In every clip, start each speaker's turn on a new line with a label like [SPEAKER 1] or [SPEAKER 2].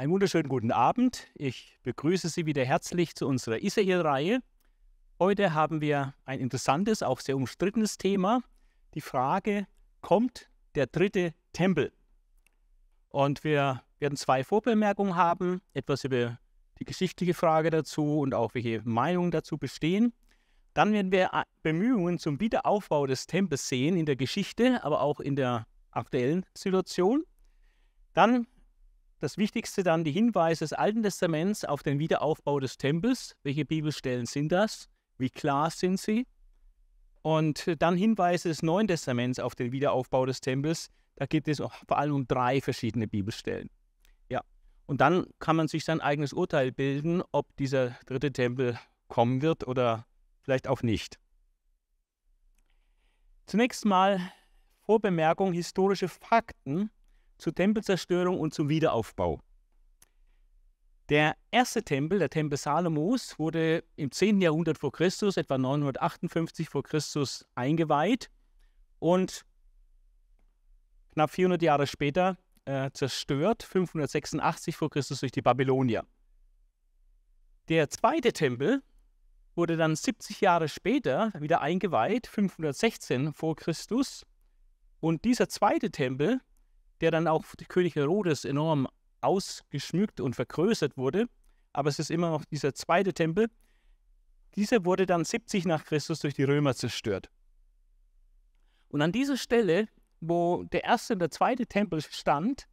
[SPEAKER 1] Einen wunderschönen guten Abend. Ich begrüße Sie wieder herzlich zu unserer Israel-Reihe. Heute haben wir ein interessantes, auch sehr umstrittenes Thema. Die Frage, kommt der dritte Tempel? Und wir werden zwei Vorbemerkungen haben, etwas über die geschichtliche Frage dazu und auch welche Meinungen dazu bestehen. Dann werden wir äh, Bemühungen zum Wiederaufbau des Tempels sehen in der Geschichte, aber auch in der aktuellen Situation. Dann das Wichtigste dann die Hinweise des Alten Testaments auf den Wiederaufbau des Tempels. Welche Bibelstellen sind das? Wie klar sind sie? Und dann Hinweise des Neuen Testaments auf den Wiederaufbau des Tempels. Da gibt es vor allem um drei verschiedene Bibelstellen. Ja. Und dann kann man sich sein eigenes Urteil bilden, ob dieser dritte Tempel kommen wird oder vielleicht auch nicht. Zunächst mal Vorbemerkung historische Fakten zur Tempelzerstörung und zum Wiederaufbau. Der erste Tempel, der Tempel Salomos, wurde im 10. Jahrhundert vor Christus, etwa 958 vor Christus, eingeweiht und knapp 400 Jahre später äh, zerstört, 586 vor Christus durch die Babylonier. Der zweite Tempel wurde dann 70 Jahre später wieder eingeweiht, 516 vor Christus. Und dieser zweite Tempel, der dann auch für König Herodes enorm ausgeschmückt und vergrößert wurde, aber es ist immer noch dieser zweite Tempel, dieser wurde dann 70 nach Christus durch die Römer zerstört. Und an dieser Stelle, wo der erste und der zweite Tempel stand,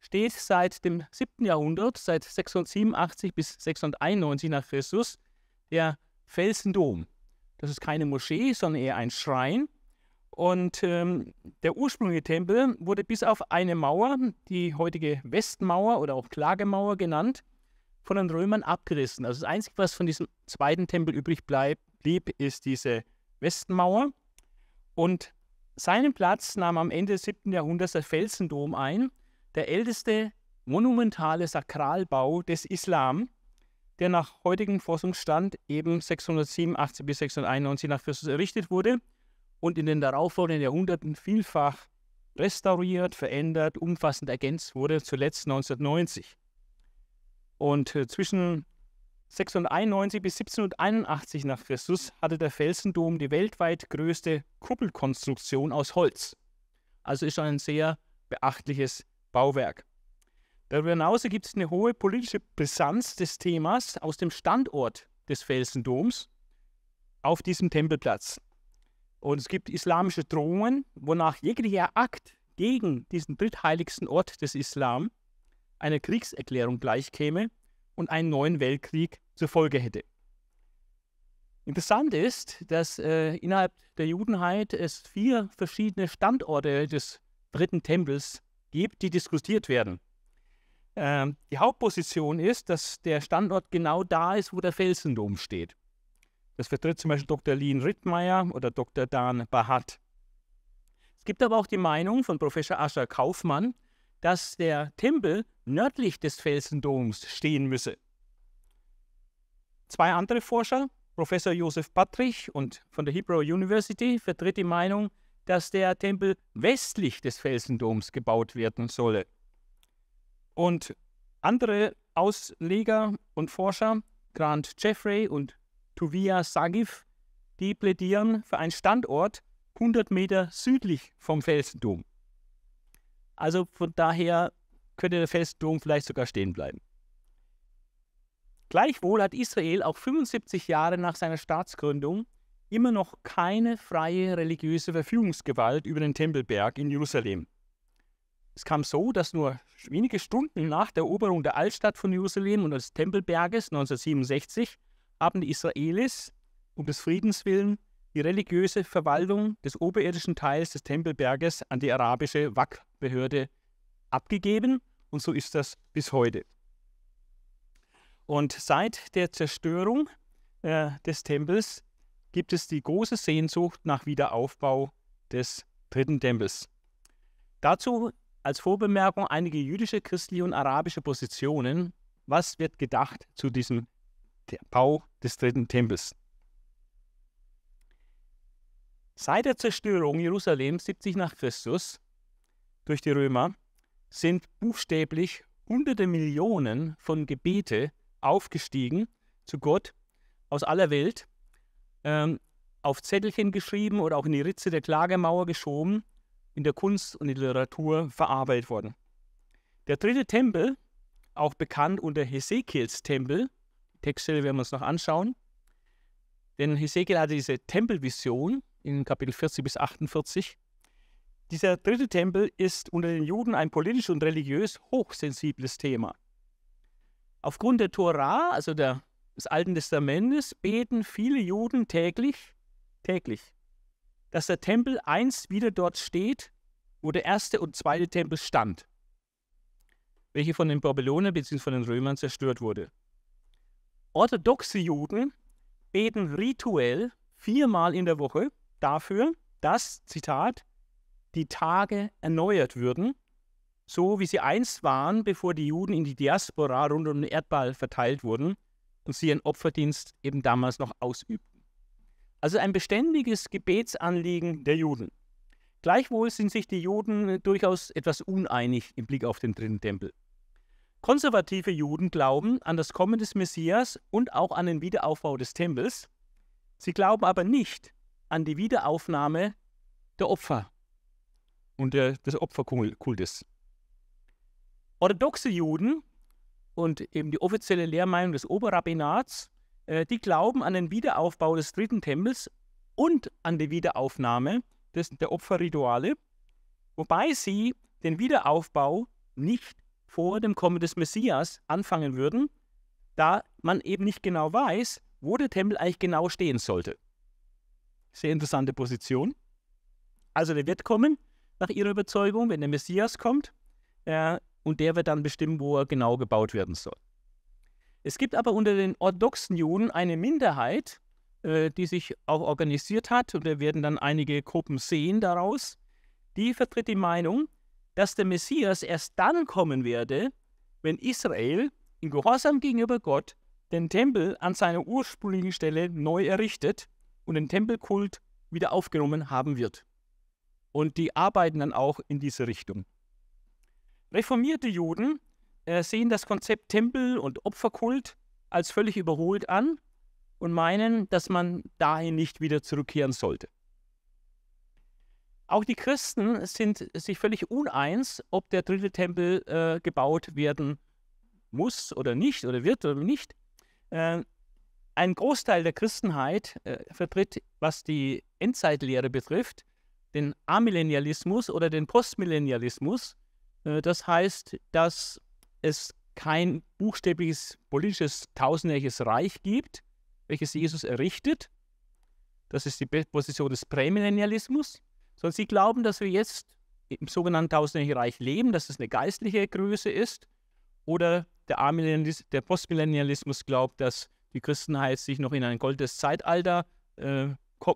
[SPEAKER 1] steht seit dem 7. Jahrhundert, seit 687 bis 691 nach Christus, der Felsendom. Das ist keine Moschee, sondern eher ein Schrein. Und ähm, der ursprüngliche Tempel wurde bis auf eine Mauer, die heutige Westmauer oder auch Klagemauer genannt, von den Römern abgerissen. Also das Einzige, was von diesem zweiten Tempel übrig bleib, blieb, ist diese Westmauer. Und seinen Platz nahm am Ende des 7. Jahrhunderts der Felsendom ein, der älteste monumentale Sakralbau des Islam, der nach heutigem Forschungsstand eben 687 bis 691 nach Christus errichtet wurde und in den darauffolgenden Jahrhunderten vielfach restauriert, verändert, umfassend ergänzt wurde, zuletzt 1990. Und äh, zwischen 691 bis 1781 nach Christus hatte der Felsendom die weltweit größte Kuppelkonstruktion aus Holz. Also ist ein sehr beachtliches Bauwerk. Darüber hinaus gibt es eine hohe politische Brisanz des Themas aus dem Standort des Felsendoms auf diesem Tempelplatz. Und es gibt islamische Drohungen, wonach jeglicher Akt gegen diesen drittheiligsten Ort des Islam einer Kriegserklärung gleichkäme und einen neuen Weltkrieg zur Folge hätte. Interessant ist, dass äh, innerhalb der Judenheit es vier verschiedene Standorte des dritten Tempels gibt, die diskutiert werden. Ähm, die Hauptposition ist, dass der Standort genau da ist, wo der Felsendom steht. Das vertritt zum Beispiel Dr. Lien Rittmeier oder Dr. Dan Bahat. Es gibt aber auch die Meinung von Professor Ascher Kaufmann, dass der Tempel nördlich des Felsendoms stehen müsse. Zwei andere Forscher, Professor Josef Pattrich und von der Hebrew University, vertritt die Meinung, dass der Tempel westlich des Felsendoms gebaut werden solle. Und andere Ausleger und Forscher, Grant Jeffrey und Tuvia Sagif, die plädieren für einen Standort 100 Meter südlich vom Felsendom. Also von daher könnte der Felsendom vielleicht sogar stehen bleiben. Gleichwohl hat Israel auch 75 Jahre nach seiner Staatsgründung immer noch keine freie religiöse Verfügungsgewalt über den Tempelberg in Jerusalem. Es kam so, dass nur wenige Stunden nach der Eroberung der Altstadt von Jerusalem und des Tempelberges 1967 haben die Israelis um des Friedens willen die religiöse Verwaltung des oberirdischen Teils des Tempelberges an die arabische Wak-Behörde abgegeben und so ist das bis heute. Und seit der Zerstörung äh, des Tempels gibt es die große Sehnsucht nach Wiederaufbau des dritten Tempels. Dazu als Vorbemerkung einige jüdische, christliche und arabische Positionen. Was wird gedacht zu diesem der Bau des dritten Tempels. Seit der Zerstörung Jerusalems 70 nach Christus durch die Römer sind buchstäblich hunderte Millionen von Gebete aufgestiegen zu Gott aus aller Welt, ähm, auf Zettelchen geschrieben oder auch in die Ritze der Klagemauer geschoben, in der Kunst und in der Literatur verarbeitet worden. Der dritte Tempel, auch bekannt unter Hesekiels Tempel, Textstelle werden wir uns noch anschauen, denn Hesekiel hatte diese Tempelvision in Kapitel 40 bis 48. Dieser dritte Tempel ist unter den Juden ein politisch und religiös hochsensibles Thema. Aufgrund der Tora, also der, des Alten Testamentes, beten viele Juden täglich, täglich, dass der Tempel einst wieder dort steht, wo der erste und zweite Tempel stand, welche von den Babylonern bzw. von den Römern zerstört wurde. Orthodoxe Juden beten rituell viermal in der Woche dafür, dass, Zitat, die Tage erneuert würden, so wie sie einst waren, bevor die Juden in die Diaspora rund um den Erdball verteilt wurden und sie ihren Opferdienst eben damals noch ausübten. Also ein beständiges Gebetsanliegen der Juden. Gleichwohl sind sich die Juden durchaus etwas uneinig im Blick auf den dritten Tempel. Konservative Juden glauben an das Kommen des Messias und auch an den Wiederaufbau des Tempels. Sie glauben aber nicht an die Wiederaufnahme der Opfer und der, des Opferkultes. Orthodoxe Juden und eben die offizielle Lehrmeinung des Oberrabbinats, äh, die glauben an den Wiederaufbau des dritten Tempels und an die Wiederaufnahme des, der Opferrituale, wobei sie den Wiederaufbau nicht vor dem Kommen des Messias anfangen würden, da man eben nicht genau weiß, wo der Tempel eigentlich genau stehen sollte. Sehr interessante Position. Also der wird kommen, nach ihrer Überzeugung, wenn der Messias kommt, äh, und der wird dann bestimmen, wo er genau gebaut werden soll. Es gibt aber unter den orthodoxen Juden eine Minderheit, äh, die sich auch organisiert hat, und wir werden dann einige Gruppen sehen daraus, die vertritt die Meinung, dass der Messias erst dann kommen werde, wenn Israel in Gehorsam gegenüber Gott den Tempel an seiner ursprünglichen Stelle neu errichtet und den Tempelkult wieder aufgenommen haben wird. Und die arbeiten dann auch in diese Richtung. Reformierte Juden äh, sehen das Konzept Tempel und Opferkult als völlig überholt an und meinen, dass man dahin nicht wieder zurückkehren sollte. Auch die Christen sind sich völlig uneins, ob der dritte Tempel äh, gebaut werden muss oder nicht oder wird oder nicht. Äh, ein Großteil der Christenheit äh, vertritt, was die Endzeitlehre betrifft, den Amillennialismus oder den Postmillennialismus. Äh, das heißt, dass es kein buchstäbliches politisches tausendjähriges Reich gibt, welches Jesus errichtet. Das ist die Position des Prämillennialismus sondern sie glauben, dass wir jetzt im sogenannten Tausendjährigen Reich leben, dass es eine geistliche Größe ist. Oder der, der Postmillennialismus glaubt, dass die Christenheit sich noch in ein goldenes Zeitalter, äh,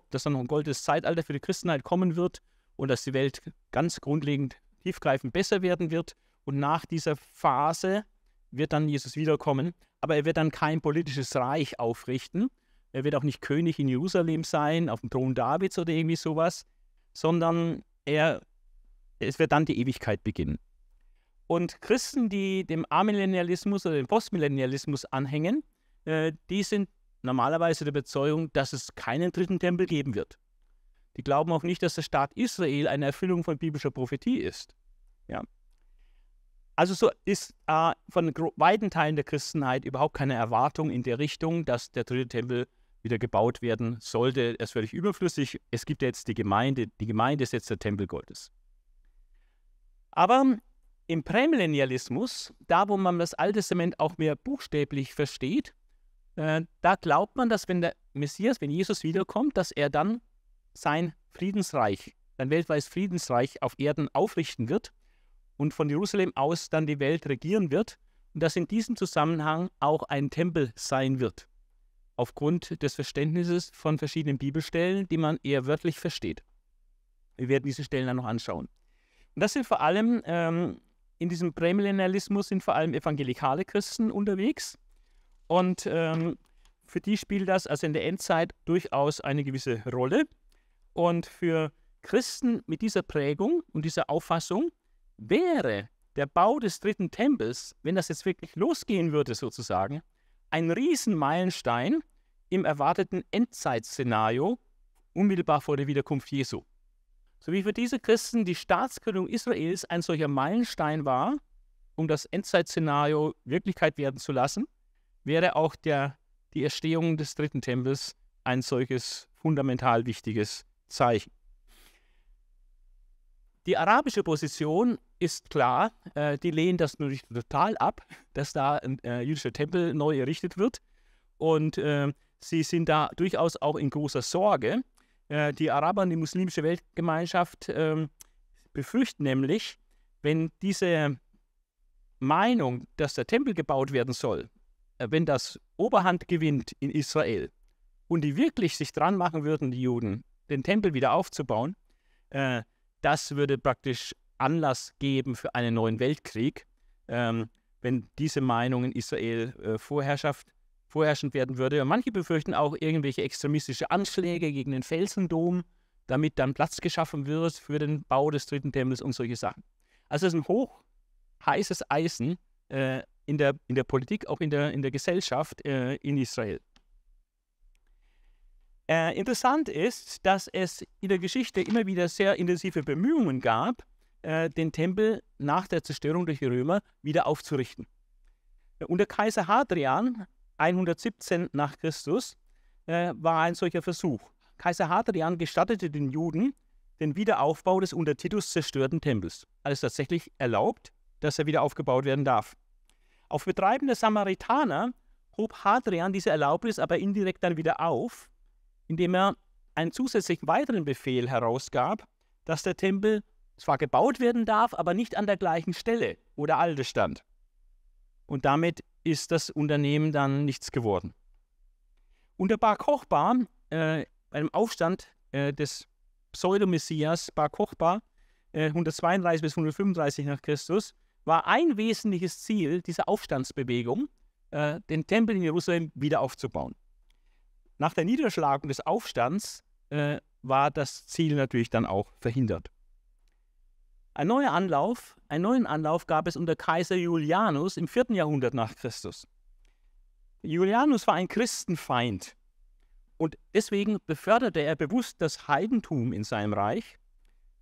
[SPEAKER 1] dass dann noch ein goldenes Zeitalter für die Christenheit kommen wird und dass die Welt ganz grundlegend tiefgreifend besser werden wird. Und nach dieser Phase wird dann Jesus wiederkommen, aber er wird dann kein politisches Reich aufrichten. Er wird auch nicht König in Jerusalem sein, auf dem Thron Davids oder irgendwie sowas, sondern er, es wird dann die Ewigkeit beginnen. Und Christen, die dem Amillennialismus oder dem Postmillennialismus anhängen, äh, die sind normalerweise der Überzeugung, dass es keinen dritten Tempel geben wird. Die glauben auch nicht, dass der Staat Israel eine Erfüllung von biblischer Prophetie ist. Ja. Also so ist äh, von weiten Teilen der Christenheit überhaupt keine Erwartung in der Richtung, dass der dritte Tempel wieder gebaut werden sollte. Ist völlig überflüssig. Es gibt jetzt die Gemeinde. Die Gemeinde ist jetzt der Tempel Gottes. Aber im Prämillennialismus, da wo man das Alte Testament auch mehr buchstäblich versteht, äh, da glaubt man, dass wenn der Messias, wenn Jesus wiederkommt, dass er dann sein Friedensreich, sein weltweites Friedensreich auf Erden aufrichten wird und von Jerusalem aus dann die Welt regieren wird und dass in diesem Zusammenhang auch ein Tempel sein wird aufgrund des Verständnisses von verschiedenen Bibelstellen, die man eher wörtlich versteht. Wir werden diese Stellen dann noch anschauen. Und das sind vor allem, ähm, in diesem Prämillennialismus sind vor allem evangelikale Christen unterwegs. Und ähm, für die spielt das also in der Endzeit durchaus eine gewisse Rolle. Und für Christen mit dieser Prägung und dieser Auffassung wäre der Bau des dritten Tempels, wenn das jetzt wirklich losgehen würde sozusagen, ein Riesenmeilenstein im erwarteten Endzeitszenario unmittelbar vor der Wiederkunft Jesu. So wie für diese Christen die Staatsgründung Israels ein solcher Meilenstein war, um das Endzeitszenario Wirklichkeit werden zu lassen, wäre auch der, die Erstehung des dritten Tempels ein solches fundamental wichtiges Zeichen. Die arabische Position ist klar, äh, die lehnen das natürlich total ab, dass da ein äh, jüdischer Tempel neu errichtet wird. Und äh, sie sind da durchaus auch in großer Sorge. Äh, die Araber und die muslimische Weltgemeinschaft ähm, befürchten nämlich, wenn diese Meinung, dass der Tempel gebaut werden soll, äh, wenn das Oberhand gewinnt in Israel und die wirklich sich dran machen würden, die Juden, den Tempel wieder aufzubauen, äh, das würde praktisch Anlass geben für einen neuen Weltkrieg, ähm, wenn diese Meinung in Israel äh, vorherrschend werden würde. Manche befürchten auch irgendwelche extremistische Anschläge gegen den Felsendom, damit dann Platz geschaffen wird für den Bau des dritten Tempels und solche Sachen. Also es ist ein hoch heißes Eisen äh, in, der, in der Politik, auch in der, in der Gesellschaft äh, in Israel. Äh, interessant ist, dass es in der Geschichte immer wieder sehr intensive Bemühungen gab, äh, den Tempel nach der Zerstörung durch die Römer wieder aufzurichten. Unter Kaiser Hadrian 117 nach Christus äh, war ein solcher Versuch. Kaiser Hadrian gestattete den Juden den Wiederaufbau des unter Titus zerstörten Tempels. Alles tatsächlich erlaubt, dass er wieder aufgebaut werden darf. Auf Betreiben der Samaritaner hob Hadrian diese Erlaubnis aber indirekt dann wieder auf, indem er einen zusätzlichen weiteren Befehl herausgab, dass der Tempel zwar gebaut werden darf, aber nicht an der gleichen Stelle, wo der alte stand. Und damit ist das Unternehmen dann nichts geworden. Unter Bar Kochba, äh, einem Aufstand äh, des Pseudomessias Bar Kochba, äh, 132 bis 135 nach Christus, war ein wesentliches Ziel dieser Aufstandsbewegung, äh, den Tempel in Jerusalem wieder aufzubauen. Nach der Niederschlagung des Aufstands äh, war das Ziel natürlich dann auch verhindert. Ein neuer Anlauf, einen neuen Anlauf gab es unter Kaiser Julianus im 4. Jahrhundert nach Christus. Julianus war ein Christenfeind und deswegen beförderte er bewusst das Heidentum in seinem Reich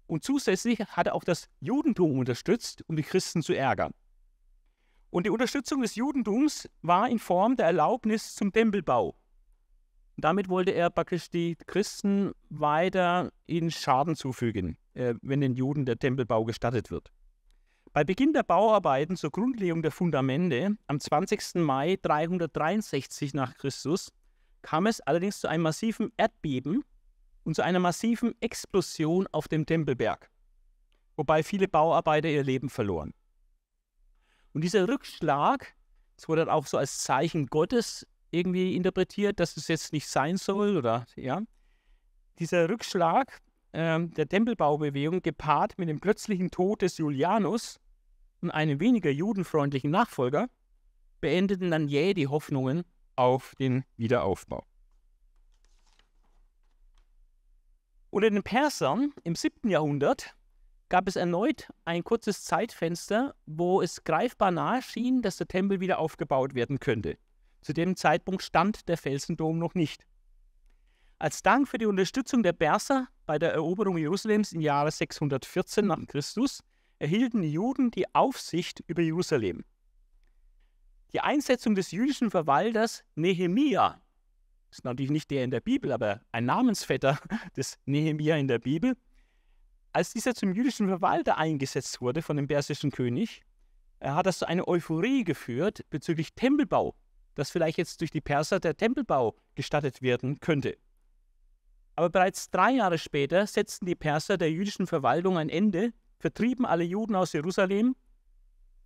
[SPEAKER 1] und zusätzlich hat er auch das Judentum unterstützt, um die Christen zu ärgern. Und die Unterstützung des Judentums war in Form der Erlaubnis zum Tempelbau. Damit wollte er praktisch die Christen weiter ihnen Schaden zufügen, äh, wenn den Juden der Tempelbau gestattet wird. Bei Beginn der Bauarbeiten zur Grundlegung der Fundamente am 20. Mai 363 nach Christus kam es allerdings zu einem massiven Erdbeben und zu einer massiven Explosion auf dem Tempelberg, wobei viele Bauarbeiter ihr Leben verloren. Und dieser Rückschlag, es wurde auch so als Zeichen Gottes irgendwie interpretiert, dass es jetzt nicht sein soll oder ja. Dieser Rückschlag äh, der Tempelbaubewegung gepaart mit dem plötzlichen Tod des Julianus und einem weniger judenfreundlichen Nachfolger beendeten dann jäh die Hoffnungen auf den Wiederaufbau. Unter den Persern im 7. Jahrhundert gab es erneut ein kurzes Zeitfenster, wo es greifbar nahe schien, dass der Tempel wieder aufgebaut werden könnte. Zu dem Zeitpunkt stand der Felsendom noch nicht. Als Dank für die Unterstützung der Perser bei der Eroberung Jerusalems im Jahre 614 nach Christus erhielten die Juden die Aufsicht über Jerusalem. Die Einsetzung des jüdischen Verwalters Nehemia, ist natürlich nicht der in der Bibel, aber ein Namensvetter des Nehemia in der Bibel, als dieser zum jüdischen Verwalter eingesetzt wurde von dem persischen König, hat das zu einer Euphorie geführt bezüglich Tempelbau dass vielleicht jetzt durch die Perser der Tempelbau gestattet werden könnte. Aber bereits drei Jahre später setzten die Perser der jüdischen Verwaltung ein Ende, vertrieben alle Juden aus Jerusalem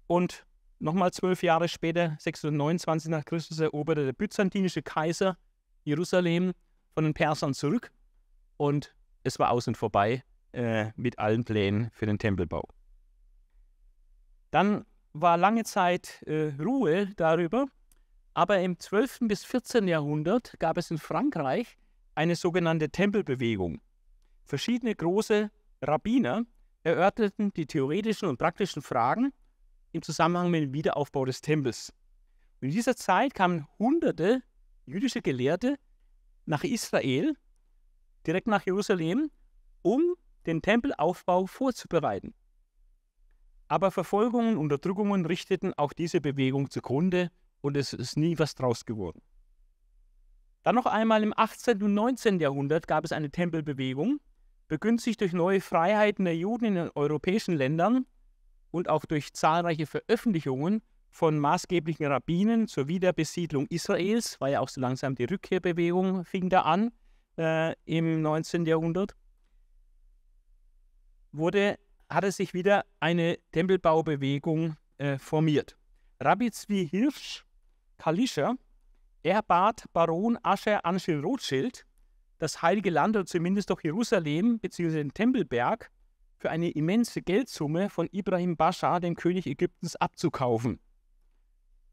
[SPEAKER 1] und nochmal zwölf Jahre später, 629 nach Christus, eroberte der byzantinische Kaiser Jerusalem von den Persern zurück und es war aus und vorbei äh, mit allen Plänen für den Tempelbau. Dann war lange Zeit äh, Ruhe darüber, aber im 12. bis 14. Jahrhundert gab es in Frankreich eine sogenannte Tempelbewegung. Verschiedene große Rabbiner erörterten die theoretischen und praktischen Fragen im Zusammenhang mit dem Wiederaufbau des Tempels. Und in dieser Zeit kamen hunderte jüdische Gelehrte nach Israel, direkt nach Jerusalem, um den Tempelaufbau vorzubereiten. Aber Verfolgungen, und Unterdrückungen richteten auch diese Bewegung zugrunde und es ist nie was draus geworden. Dann noch einmal im 18. und 19. Jahrhundert gab es eine Tempelbewegung, begünstigt durch neue Freiheiten der Juden in den europäischen Ländern und auch durch zahlreiche Veröffentlichungen von maßgeblichen Rabbinen zur Wiederbesiedlung Israels, war ja auch so langsam die Rückkehrbewegung, fing da an äh, im 19. Jahrhundert, wurde, hatte sich wieder eine Tempelbaubewegung äh, formiert. Rabbi Zvi Hirsch, Kalischer, er bat Baron Ascher Anschel Rothschild, das Heilige Land oder zumindest doch Jerusalem bzw. den Tempelberg für eine immense Geldsumme von Ibrahim Bascha, dem König Ägyptens, abzukaufen.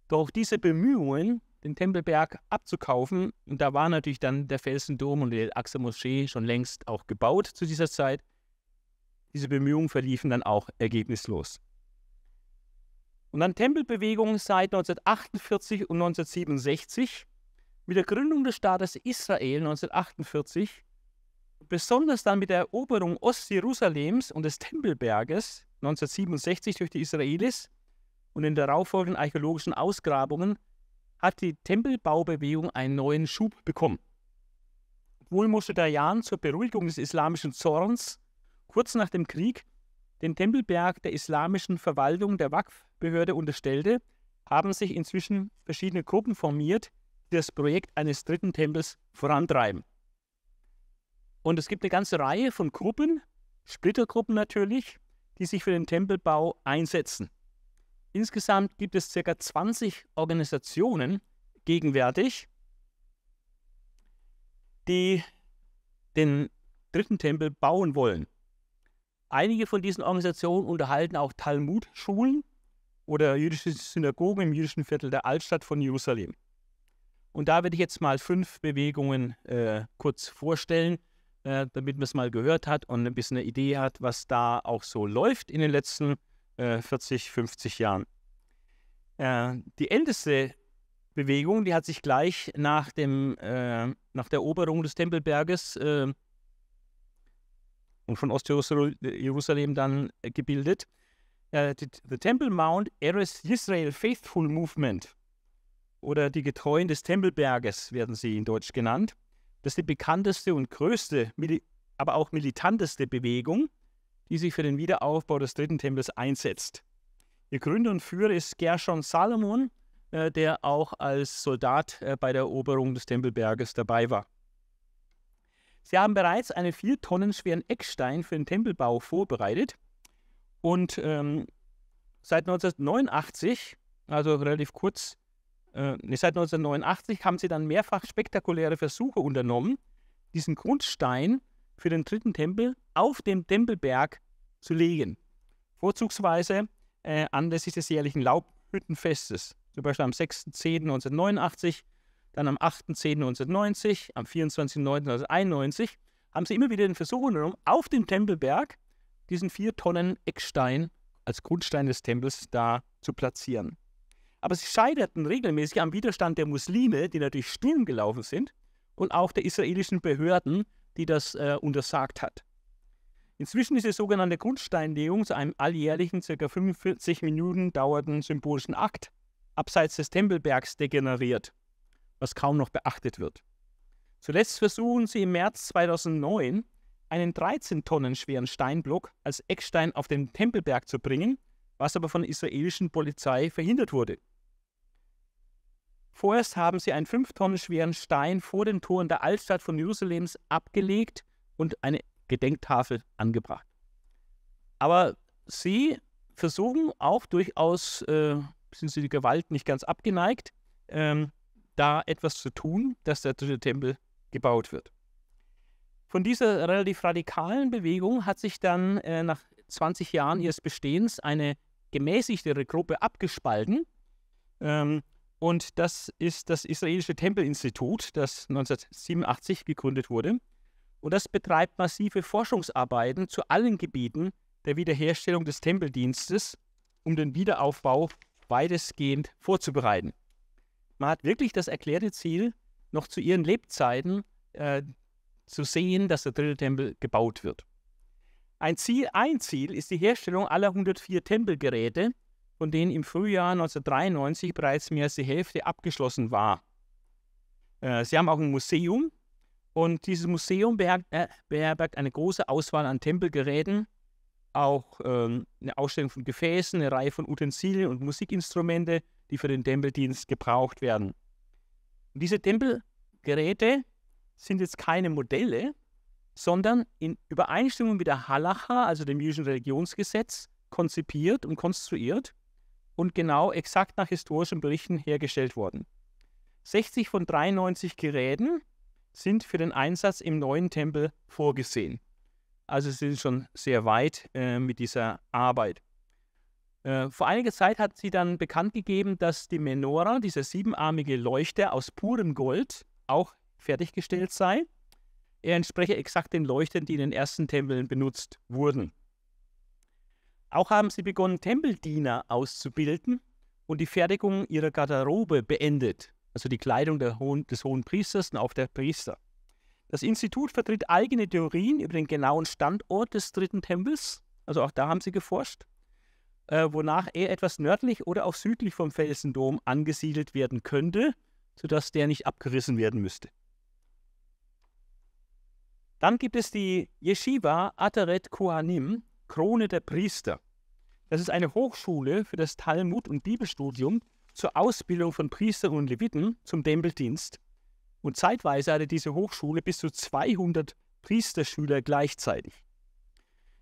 [SPEAKER 1] Doch diese Bemühungen, den Tempelberg abzukaufen, und da war natürlich dann der Felsendom und die Aqsa-Moschee schon längst auch gebaut zu dieser Zeit, diese Bemühungen verliefen dann auch ergebnislos. Und dann Tempelbewegungen seit 1948 und 1967 mit der Gründung des Staates Israel 1948, besonders dann mit der Eroberung Ostjerusalems und des Tempelberges 1967 durch die Israelis und in darauffolgenden archäologischen Ausgrabungen hat die Tempelbaubewegung einen neuen Schub bekommen. Obwohl Moshe Dayan zur Beruhigung des islamischen Zorns kurz nach dem Krieg den Tempelberg der islamischen Verwaltung der Waqf-Behörde unterstellte, haben sich inzwischen verschiedene Gruppen formiert, das Projekt eines dritten Tempels vorantreiben. Und es gibt eine ganze Reihe von Gruppen, Splittergruppen natürlich, die sich für den Tempelbau einsetzen. Insgesamt gibt es ca. 20 Organisationen gegenwärtig, die den dritten Tempel bauen wollen. Einige von diesen Organisationen unterhalten auch Talmud-Schulen oder jüdische Synagogen im jüdischen Viertel der Altstadt von Jerusalem. Und da werde ich jetzt mal fünf Bewegungen äh, kurz vorstellen, äh, damit man es mal gehört hat und ein bisschen eine Idee hat, was da auch so läuft in den letzten äh, 40, 50 Jahren. Äh, die älteste Bewegung, die hat sich gleich nach, dem, äh, nach der Eroberung des Tempelberges äh, und von Ostjerusalem dann gebildet. The, the Temple Mount Eres Israel Faithful Movement oder die Getreuen des Tempelberges werden sie in Deutsch genannt. Das ist die bekannteste und größte, aber auch militanteste Bewegung, die sich für den Wiederaufbau des dritten Tempels einsetzt. Ihr Gründer und Führer ist Gershon Salomon, äh, der auch als Soldat äh, bei der Eroberung des Tempelberges dabei war. Sie haben bereits einen vier Tonnen schweren Eckstein für den Tempelbau vorbereitet und ähm, seit 1989, also relativ kurz äh, seit 1989 haben sie dann mehrfach spektakuläre Versuche unternommen, diesen Grundstein für den dritten Tempel auf dem Tempelberg zu legen. Vorzugsweise äh, anlässlich des jährlichen Laubhüttenfestes. Zum Beispiel am 6.10.1989, dann am 8.10.1990, am 24.09.1991 haben sie immer wieder den Versuch unternommen, auf dem Tempelberg diesen vier Tonnen Eckstein als Grundstein des Tempels da zu platzieren. Aber sie scheiterten regelmäßig am Widerstand der Muslime, die natürlich Sturm gelaufen sind, und auch der israelischen Behörden, die das äh, untersagt hat. Inzwischen ist die sogenannte Grundsteinlegung zu einem alljährlichen, ca. 45 Minuten dauernden symbolischen Akt abseits des Tempelbergs degeneriert, was kaum noch beachtet wird. Zuletzt versuchen sie im März 2009, einen 13 Tonnen schweren Steinblock als Eckstein auf den Tempelberg zu bringen, was aber von der israelischen Polizei verhindert wurde. Vorerst haben sie einen fünf Tonnen schweren Stein vor den Toren der Altstadt von Jerusalems abgelegt und eine Gedenktafel angebracht. Aber sie versuchen auch durchaus, äh, sind sie die Gewalt nicht ganz abgeneigt, ähm, da etwas zu tun, dass der dritte Tempel gebaut wird. Von dieser relativ radikalen Bewegung hat sich dann äh, nach 20 Jahren ihres Bestehens eine gemäßigtere Gruppe abgespalten. Ähm, und das ist das israelische Tempelinstitut, das 1987 gegründet wurde. Und das betreibt massive Forschungsarbeiten zu allen Gebieten der Wiederherstellung des Tempeldienstes um den Wiederaufbau weitestgehend vorzubereiten. Man hat wirklich das erklärte Ziel, noch zu ihren Lebzeiten äh, zu sehen, dass der dritte Tempel gebaut wird. Ein Ziel, ein Ziel ist die Herstellung aller 104 Tempelgeräte, von denen im Frühjahr 1993 bereits mehr als die Hälfte abgeschlossen war. Äh, sie haben auch ein Museum und dieses Museum äh, beherbergt eine große Auswahl an Tempelgeräten, auch ähm, eine Ausstellung von Gefäßen, eine Reihe von Utensilien und Musikinstrumente, die für den Tempeldienst gebraucht werden. Und diese Tempelgeräte sind jetzt keine Modelle, sondern in Übereinstimmung mit der Halacha, also dem jüdischen Religionsgesetz, konzipiert und konstruiert und genau exakt nach historischen Berichten hergestellt worden. 60 von 93 Geräten sind für den Einsatz im neuen Tempel vorgesehen. Also sind schon sehr weit äh, mit dieser Arbeit. Äh, vor einiger Zeit hat sie dann bekannt gegeben, dass die Menora, dieser siebenarmige Leuchter aus purem Gold, auch fertiggestellt sei. Er entspreche exakt den Leuchtern, die in den ersten Tempeln benutzt wurden. Auch haben sie begonnen, Tempeldiener auszubilden und die Fertigung ihrer Garderobe beendet, also die Kleidung Hohen, des hohen Priesters und auch der Priester. Das Institut vertritt eigene Theorien über den genauen Standort des dritten Tempels, also auch da haben sie geforscht, äh, wonach er etwas nördlich oder auch südlich vom Felsendom angesiedelt werden könnte, sodass der nicht abgerissen werden müsste. Dann gibt es die Yeshiva Ateret Kohanim, Krone der Priester. Das ist eine Hochschule für das Talmud- und Bibelstudium zur Ausbildung von Priestern und Leviten zum Tempeldienst. Und zeitweise hatte diese Hochschule bis zu 200 Priesterschüler gleichzeitig.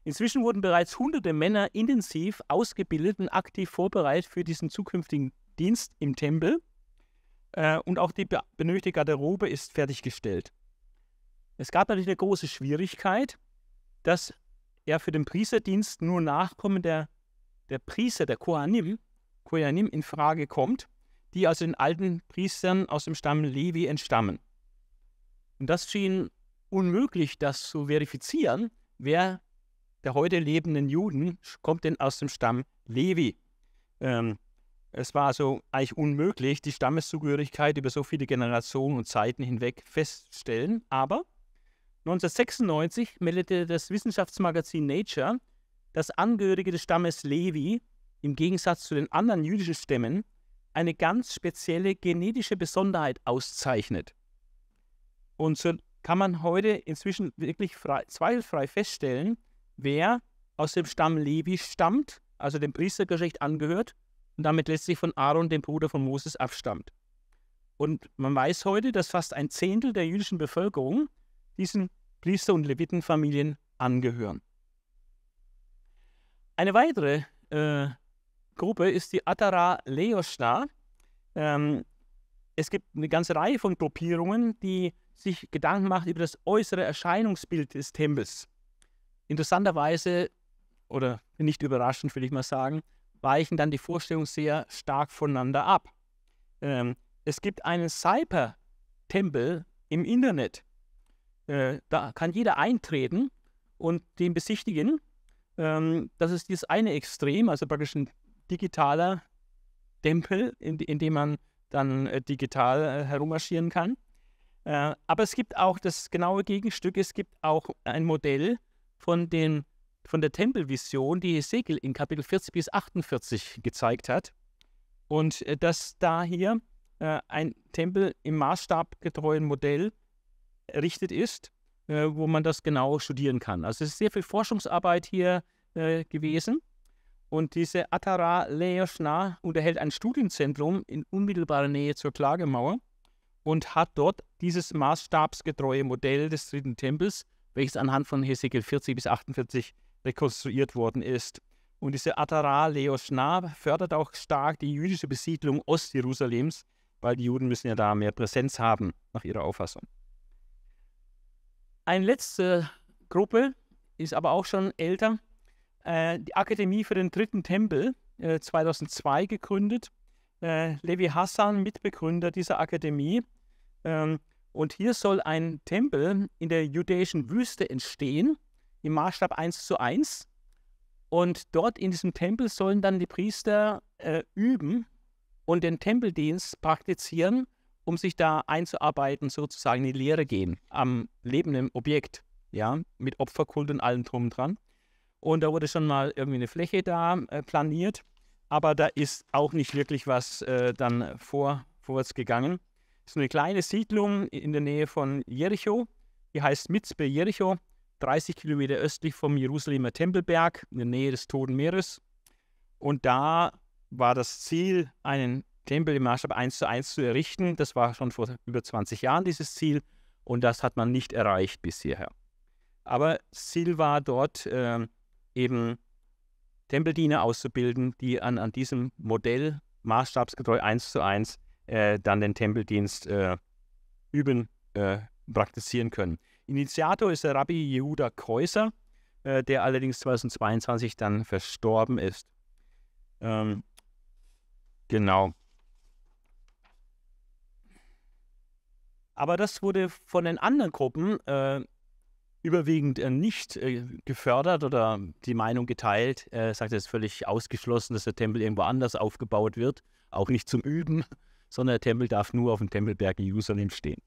[SPEAKER 1] Inzwischen wurden bereits hunderte Männer intensiv ausgebildet und aktiv vorbereitet für diesen zukünftigen Dienst im Tempel. Äh, und auch die benötigte Garderobe ist fertiggestellt. Es gab natürlich eine große Schwierigkeit, dass er für den Priesterdienst nur Nachkommen der, der Priester, der Kohanim, Kohanim in Frage kommt, die also den alten Priestern aus dem Stamm Levi entstammen. Und das schien unmöglich, das zu verifizieren, wer der heute lebenden Juden kommt denn aus dem Stamm Levi. Ähm, es war also eigentlich unmöglich, die Stammeszugehörigkeit über so viele Generationen und Zeiten hinweg festzustellen, aber 1996 meldete das Wissenschaftsmagazin Nature, dass Angehörige des Stammes Levi im Gegensatz zu den anderen jüdischen Stämmen eine ganz spezielle genetische Besonderheit auszeichnet. Und so kann man heute inzwischen wirklich frei, zweifelfrei feststellen, wer aus dem Stamm Levi stammt, also dem Priestergeschlecht angehört und damit letztlich von Aaron, dem Bruder von Moses, abstammt. Und man weiß heute, dass fast ein Zehntel der jüdischen Bevölkerung diesen Priester- und Levitenfamilien angehören. Eine weitere äh, Gruppe ist die Atara Leoshna. Ähm, es gibt eine ganze Reihe von Gruppierungen, die sich Gedanken machen über das äußere Erscheinungsbild des Tempels. Interessanterweise, oder nicht überraschend, will ich mal sagen, weichen dann die Vorstellungen sehr stark voneinander ab. Ähm, es gibt einen Cyber-Tempel im Internet, äh, da kann jeder eintreten und den besichtigen. Ähm, das ist dieses eine Extrem, also praktisch ein digitaler Tempel, in, in dem man dann äh, digital äh, herummarschieren kann. Äh, aber es gibt auch das genaue Gegenstück, es gibt auch ein Modell von, den, von der Tempelvision, die Hesekiel in Kapitel 40 bis 48 gezeigt hat. Und äh, dass da hier ein Tempel im maßstabgetreuen Modell errichtet ist, äh, wo man das genau studieren kann. Also es ist sehr viel Forschungsarbeit hier äh, gewesen. Und diese Atara Leoshna unterhält ein Studienzentrum in unmittelbarer Nähe zur Klagemauer und hat dort dieses maßstabsgetreue Modell des dritten Tempels, welches anhand von Hesekiel 40 bis 48 rekonstruiert worden ist. Und diese Atara Leoshna fördert auch stark die jüdische Besiedlung Ostjerusalems, weil die Juden müssen ja da mehr Präsenz haben, nach ihrer Auffassung. Eine letzte Gruppe ist aber auch schon älter. Äh, die Akademie für den dritten Tempel, äh, 2002 gegründet. Äh, Levi Hassan, Mitbegründer dieser Akademie. Ähm, und hier soll ein Tempel in der judäischen Wüste entstehen, im Maßstab 1 zu 1. Und dort in diesem Tempel sollen dann die Priester äh, üben und den Tempeldienst praktizieren, um sich da einzuarbeiten, sozusagen in die Lehre gehen, am lebenden Objekt, ja, mit Opferkult und allem drum und dran. Und da wurde schon mal irgendwie eine Fläche da äh, planiert, aber da ist auch nicht wirklich was äh, dann vor, vorwärts gegangen. Es ist eine kleine Siedlung in der Nähe von Jericho, die heißt Mitzpe Jericho, 30 Kilometer östlich vom Jerusalemer Tempelberg, in der Nähe des Toten Meeres. Und da war das Ziel, einen Tempel im Maßstab 1 zu 1 zu errichten. Das war schon vor über 20 Jahren dieses Ziel und das hat man nicht erreicht bis hierher. Aber Ziel war dort äh, eben Tempeldiener auszubilden, die an, an diesem Modell maßstabsgetreu 1 zu 1 äh, dann den Tempeldienst äh, üben, äh, praktizieren können. Initiator ist der Rabbi Yehuda Kreuser, äh, der allerdings 2022 dann verstorben ist. Ähm, genau. Aber das wurde von den anderen Gruppen äh, überwiegend äh, nicht äh, gefördert oder die Meinung geteilt. Er sagt, es ist völlig ausgeschlossen, dass der Tempel irgendwo anders aufgebaut wird, auch nicht zum Üben, sondern der Tempel darf nur auf dem Tempelberg in Jerusalem stehen.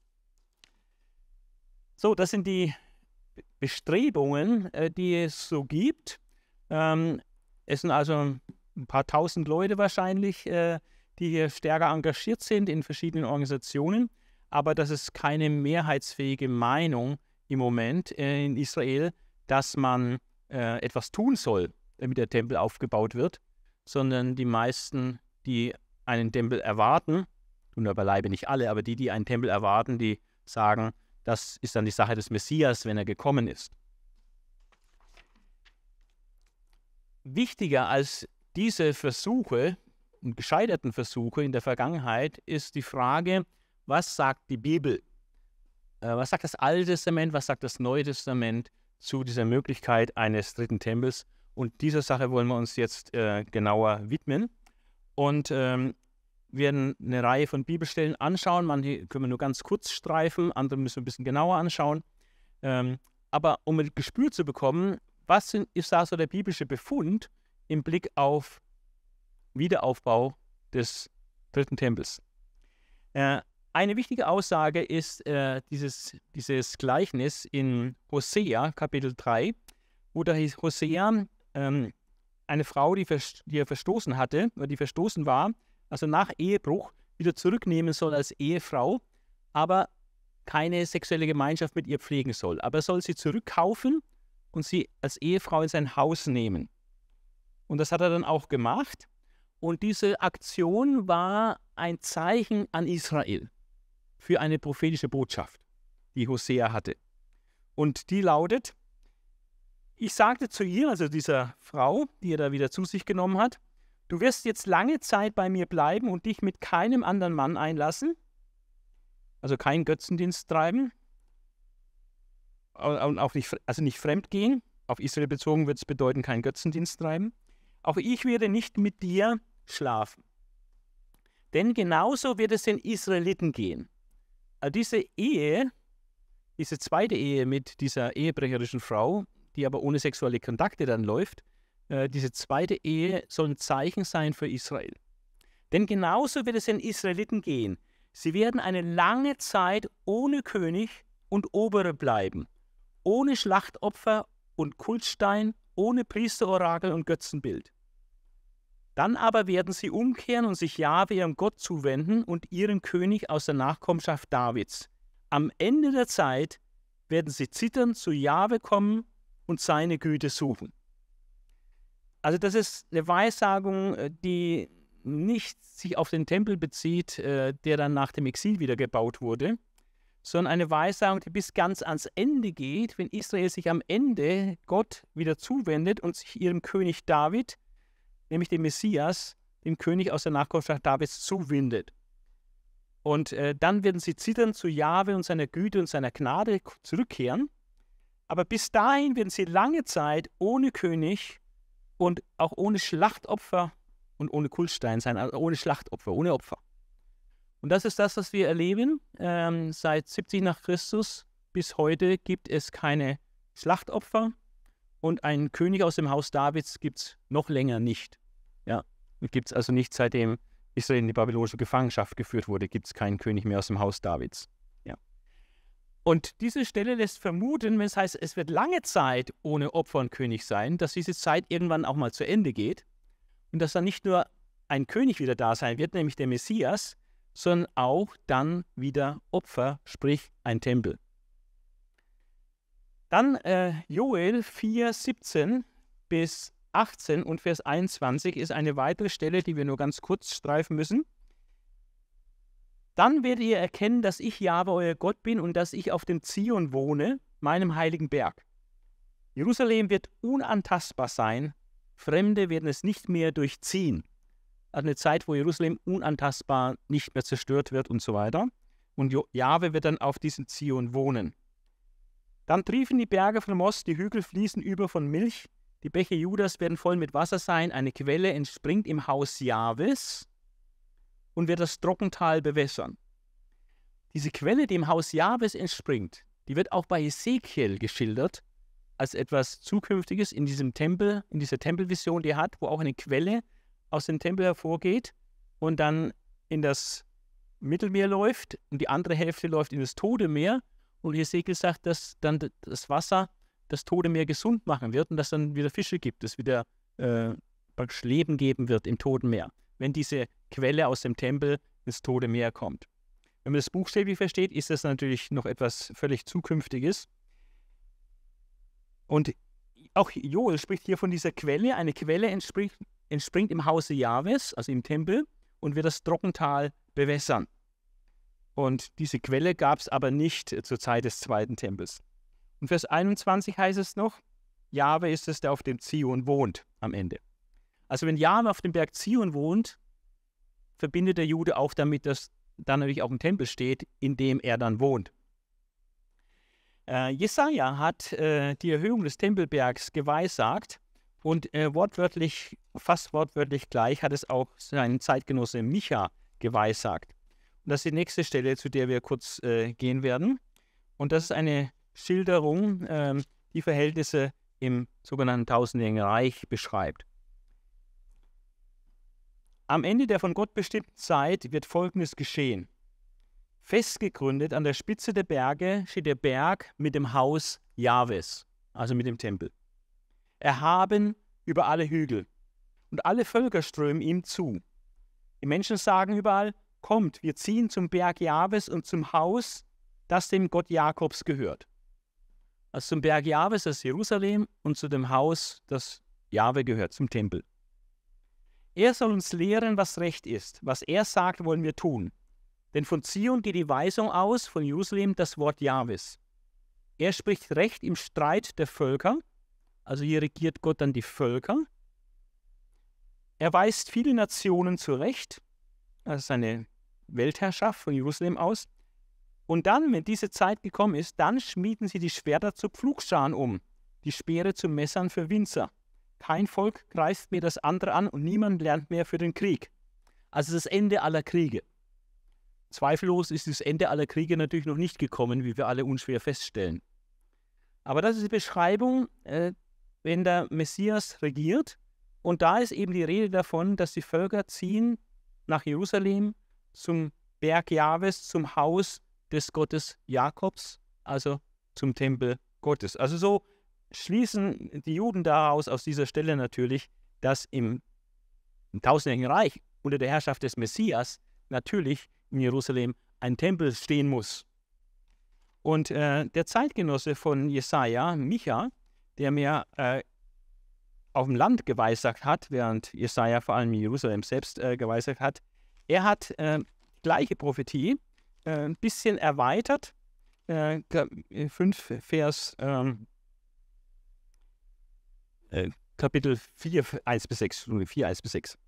[SPEAKER 1] So, das sind die Bestrebungen, äh, die es so gibt. Ähm, es sind also ein paar tausend Leute wahrscheinlich, äh, die hier stärker engagiert sind in verschiedenen Organisationen, aber das ist keine mehrheitsfähige Meinung im Moment äh, in Israel, dass man äh, etwas tun soll, damit der Tempel aufgebaut wird, sondern die meisten, die einen Tempel erwarten, tun aber beileibe nicht alle, aber die, die einen Tempel erwarten, die sagen, das ist dann die Sache des Messias, wenn er gekommen ist. Wichtiger als diese Versuche und gescheiterten Versuche in der Vergangenheit ist die Frage, was sagt die Bibel äh, was sagt das Alte Testament, was sagt das Neue Testament zu dieser Möglichkeit eines dritten Tempels? Und dieser Sache wollen wir uns jetzt äh, genauer widmen und ähm, werden eine Reihe von Bibelstellen anschauen. Manche können wir nur ganz kurz streifen, andere müssen wir ein bisschen genauer anschauen. Ähm, aber um ein Gespür zu bekommen, was sind, ist da so der biblische Befund im Blick auf Wiederaufbau des dritten Tempels? Äh, eine wichtige Aussage ist äh, dieses, dieses Gleichnis in Hosea, Kapitel 3, wo da Hosea ähm, eine Frau, die, die er verstoßen hatte, oder die verstoßen war, also nach Ehebruch wieder zurücknehmen soll als Ehefrau, aber keine sexuelle Gemeinschaft mit ihr pflegen soll. Aber er soll sie zurückkaufen und sie als Ehefrau in sein Haus nehmen. Und das hat er dann auch gemacht. Und diese Aktion war ein Zeichen an Israel für eine prophetische Botschaft, die Hosea hatte. Und die lautet, ich sagte zu ihr, also dieser Frau, die er da wieder zu sich genommen hat, du wirst jetzt lange Zeit bei mir bleiben und dich mit keinem anderen Mann einlassen, also keinen Götzendienst treiben, und auch nicht, also nicht fremd gehen. Auf Israel bezogen wird es bedeuten, keinen Götzendienst treiben. Auch ich werde nicht mit dir schlafen. Denn genauso wird es den Israeliten gehen. Äh, diese Ehe, diese zweite Ehe mit dieser ehebrecherischen Frau, die aber ohne sexuelle Kontakte dann läuft, äh, diese zweite Ehe soll ein Zeichen sein für Israel. Denn genauso wird es den Israeliten gehen. Sie werden eine lange Zeit ohne König und Obere bleiben, ohne Schlachtopfer und Kultstein, ohne Priesterorakel und Götzenbild. Dann aber werden sie umkehren und sich Jahwe ihrem Gott zuwenden und ihren König aus der Nachkommenschaft Davids. Am Ende der Zeit werden sie zittern zu Jahwe kommen und seine Güte suchen. Also das ist eine Weissagung, äh, die nicht sich auf den Tempel bezieht, äh, der dann nach dem Exil wieder gebaut wurde, sondern eine Weissagung, die bis ganz ans Ende geht, wenn Israel sich am Ende Gott wieder zuwendet und sich ihrem König David nämlich dem Messias, dem König aus der Nachkommenschaft Davids, zuwindet. Und äh, dann werden sie zittern zu Jahwe und seiner Güte und seiner Gnade zurückkehren. Aber bis dahin werden sie lange Zeit ohne König und auch ohne Schlachtopfer und ohne Kultstein sein, also ohne Schlachtopfer, ohne Opfer. Und das ist das, was wir erleben. Ähm, seit 70 nach Christus bis heute gibt es keine Schlachtopfer und einen König aus dem Haus Davids gibt es noch länger nicht. Ja, gibt es also nicht seitdem Israel in die babylonische Gefangenschaft geführt wurde, gibt es keinen König mehr aus dem Haus Davids. Ja. Und diese Stelle lässt vermuten, wenn es heißt, es wird lange Zeit ohne Opfer und König sein, dass diese Zeit irgendwann auch mal zu Ende geht und dass dann nicht nur ein König wieder da sein wird, nämlich der Messias, sondern auch dann wieder Opfer, sprich ein Tempel. Dann äh, Joel 4, 17 bis 18 und Vers 21 ist eine weitere Stelle, die wir nur ganz kurz streifen müssen. Dann werdet ihr erkennen, dass ich Jahwe euer Gott bin und dass ich auf dem Zion wohne, meinem heiligen Berg. Jerusalem wird unantastbar sein, Fremde werden es nicht mehr durchziehen. Also eine Zeit, wo Jerusalem unantastbar nicht mehr zerstört wird und so weiter. Und Jahwe wird dann auf diesem Zion wohnen. Dann triefen die Berge von Moss, die Hügel fließen über von Milch, die Bäche Judas werden voll mit Wasser sein, eine Quelle entspringt im Haus Jahwes und wird das Trockental bewässern. Diese Quelle, die im Haus Jahwes entspringt, die wird auch bei Ezekiel geschildert als etwas Zukünftiges in diesem Tempel, in dieser Tempelvision, die er hat, wo auch eine Quelle aus dem Tempel hervorgeht und dann in das Mittelmeer läuft und die andere Hälfte läuft in das Todemeer und Ezekiel sagt, dass dann das Wasser das Tote Meer gesund machen wird und dass dann wieder Fische gibt, es wieder äh, Leben geben wird im Toten Meer, wenn diese Quelle aus dem Tempel ins Tote Meer kommt. Wenn man das buchstäblich versteht, ist das natürlich noch etwas völlig Zukünftiges. Und auch Joel spricht hier von dieser Quelle. Eine Quelle entspringt, entspringt im Hause Jahwes, also im Tempel, und wird das Trockental bewässern. Und diese Quelle gab es aber nicht zur Zeit des zweiten Tempels. Und Vers 21 heißt es noch, Jahwe ist es, der auf dem Zion wohnt am Ende. Also wenn Jahwe auf dem Berg Zion wohnt, verbindet der Jude auch damit, dass da natürlich auch ein Tempel steht, in dem er dann wohnt. Äh, Jesaja hat äh, die Erhöhung des Tempelbergs geweissagt und äh, wortwörtlich, fast wortwörtlich gleich hat es auch sein Zeitgenosse Micha geweissagt. Das ist die nächste Stelle, zu der wir kurz äh, gehen werden. Und das ist eine Schilderung, äh, die Verhältnisse im sogenannten Tausendjährigen Reich beschreibt. Am Ende der von Gott bestimmten Zeit wird Folgendes geschehen. Festgegründet an der Spitze der Berge steht der Berg mit dem Haus Jahwes, also mit dem Tempel. Erhaben über alle Hügel. Und alle Völker strömen ihm zu. Die Menschen sagen überall, kommt, wir ziehen zum Berg Jahwes und zum Haus, das dem Gott Jakobs gehört. Also zum Berg Jahwes, das Jerusalem, und zu dem Haus, das Jahwe gehört, zum Tempel. Er soll uns lehren, was recht ist. Was er sagt, wollen wir tun. Denn von Zion geht die Weisung aus, von Jerusalem das Wort Jahwes. Er spricht Recht im Streit der Völker, also hier regiert Gott dann die Völker. Er weist viele Nationen zurecht, das ist eine Weltherrschaft von Jerusalem aus. Und dann, wenn diese Zeit gekommen ist, dann schmieden sie die Schwerter zu Pflugscharen um, die Speere zu Messern für Winzer. Kein Volk greift mehr das andere an und niemand lernt mehr für den Krieg. Also das Ende aller Kriege. Zweifellos ist das Ende aller Kriege natürlich noch nicht gekommen, wie wir alle unschwer feststellen. Aber das ist die Beschreibung, äh, wenn der Messias regiert. Und da ist eben die Rede davon, dass die Völker ziehen nach Jerusalem zum Berg Jahwes, zum Haus des Gottes Jakobs, also zum Tempel Gottes. Also so schließen die Juden daraus aus dieser Stelle natürlich, dass im, im tausendjährigen Reich unter der Herrschaft des Messias natürlich in Jerusalem ein Tempel stehen muss. Und äh, der Zeitgenosse von Jesaja, Micha, der mir äh, auf dem Land geweissagt hat, während Jesaja vor allem Jerusalem selbst äh, geweissagt hat, er hat äh, gleiche Prophetie äh, ein bisschen erweitert. Äh, 5 äh, Vers ähm, äh, Kapitel 4, 1 bis 6, 4, 1 bis 6.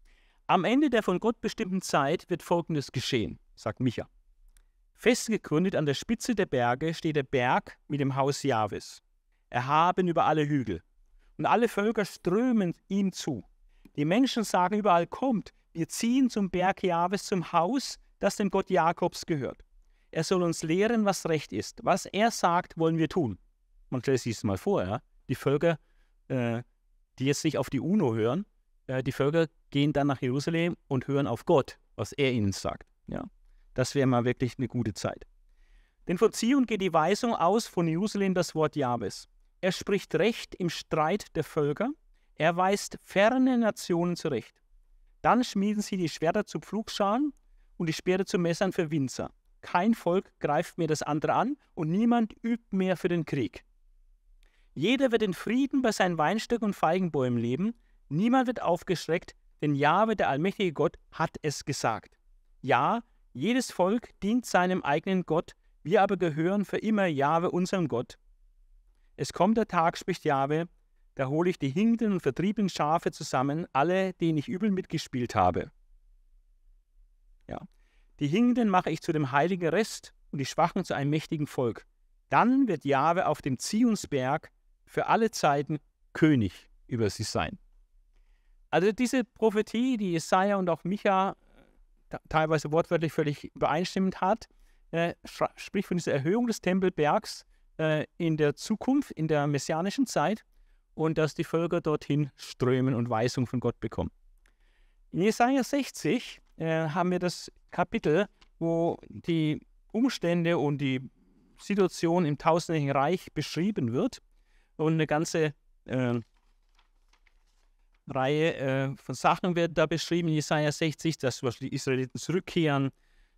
[SPEAKER 1] Am Ende der von Gott bestimmten Zeit wird Folgendes geschehen, sagt Micha. Festgegründet an der Spitze der Berge steht der Berg mit dem Haus Jahwes, erhaben über alle Hügel. Und alle Völker strömen ihm zu. Die Menschen sagen überall, kommt, wir ziehen zum Berg Jahwes, zum Haus, das dem Gott Jakobs gehört. Er soll uns lehren, was recht ist. Was er sagt, wollen wir tun. Man stellt sich das mal vor, ja? Die Völker äh, die jetzt nicht auf die UNO hören. Äh, die Völker gehen dann nach Jerusalem und hören auf Gott, was er ihnen sagt. Ja, das wäre mal wirklich eine gute Zeit. Denn von Zion geht die Weisung aus, von Jerusalem das Wort Jahwes. Er spricht Recht im Streit der Völker. Er weist ferne Nationen zurecht. Dann schmieden sie die Schwerter zu Pflugscharen und die Speere zu Messern für Winzer. Kein Volk greift mehr das andere an und niemand übt mehr für den Krieg. Jeder wird in Frieden bei seinen Weinstöcken und Feigenbäumen leben. Niemand wird aufgeschreckt, denn Jahwe, der allmächtige Gott, hat es gesagt. Ja, jedes Volk dient seinem eigenen Gott, wir aber gehören für immer Jahwe, unserem Gott. Es kommt der Tag, spricht Jahwe, da hole ich die hinkenden und vertriebenen Schafe zusammen, alle, denen ich übel mitgespielt habe. Ja. Die Hinkenden mache ich zu dem heiligen Rest und die Schwachen zu einem mächtigen Volk. Dann wird Jahwe auf dem Zionsberg für alle Zeiten König über sie sein. Also diese Prophetie, die Jesaja und auch Micha äh, teilweise wortwörtlich völlig übereinstimmend hat, äh, spricht von dieser Erhöhung des Tempelbergs äh, in der Zukunft, in der messianischen Zeit und dass die Völker dorthin strömen und Weisung von Gott bekommen. In Jesaja 60 äh, haben wir das Kapitel, wo die Umstände und die Situation im tausendjährigen Reich beschrieben wird und eine ganze äh, Reihe äh, von Sachen wird da beschrieben Jesaja 60, dass die Israeliten zurückkehren,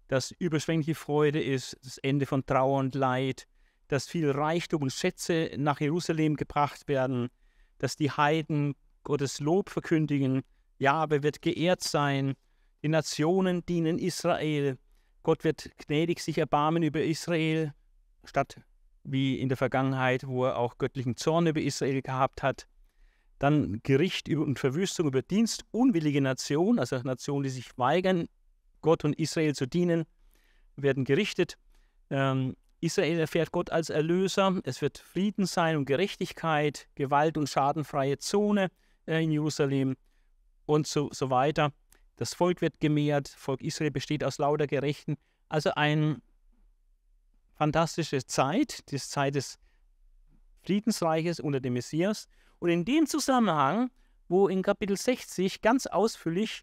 [SPEAKER 1] dass überschwängliche Freude ist, das Ende von Trauer und Leid, dass viel Reichtum und Schätze nach Jerusalem gebracht werden, dass die Heiden Gottes Lob verkündigen. Jahwe wird geehrt sein. Die Nationen dienen Israel. Gott wird gnädig sich erbarmen über Israel, statt wie in der Vergangenheit, wo er auch göttlichen Zorn über Israel gehabt hat. Dann Gericht und Verwüstung über dienstunwillige Nationen, also Nationen, die sich weigern, Gott und Israel zu dienen, werden gerichtet. Ähm, Israel erfährt Gott als Erlöser. Es wird Frieden sein und Gerechtigkeit, Gewalt und schadenfreie Zone äh, in Jerusalem und so, so weiter. Das Volk wird gemehrt. Volk Israel besteht aus lauter Gerechten. Also eine fantastische Zeit, die Zeit des Friedensreiches unter dem Messias. Und in dem Zusammenhang, wo in Kapitel 60 ganz ausführlich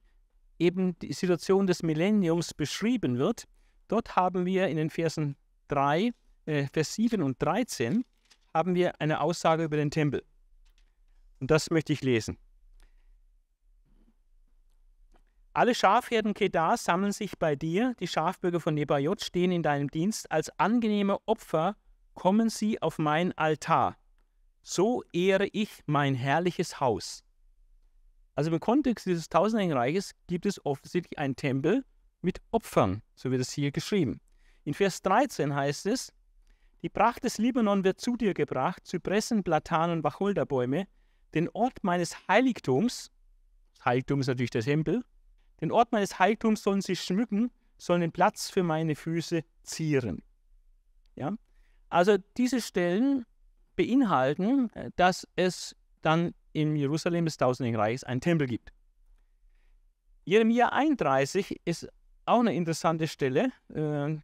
[SPEAKER 1] eben die Situation des Millenniums beschrieben wird, dort haben wir in den Versen 3, äh, Vers 7 und 13 haben wir eine Aussage über den Tempel. Und das möchte ich lesen. Alle Schafherden Kedar sammeln sich bei dir, die Schafbürger von Nebajot stehen in deinem Dienst, als angenehme Opfer kommen sie auf mein Altar. So ehre ich mein herrliches Haus. Also im Kontext dieses tausendjährigen Reiches gibt es offensichtlich einen Tempel mit Opfern, so wird es hier geschrieben. In Vers 13 heißt es, die Pracht des Libanon wird zu dir gebracht, Zypressen, Platanen, Wacholderbäume, den Ort meines Heiligtums, das Heiligtum ist natürlich der Tempel, den Ort meines Heiligtums sollen sie schmücken, sollen den Platz für meine Füße zieren. Ja? Also diese Stellen beinhalten, äh, dass es dann in Jerusalem des Tausendjährigen Reichs einen Tempel gibt. Jeremia 31 ist auch eine interessante Stelle. Äh,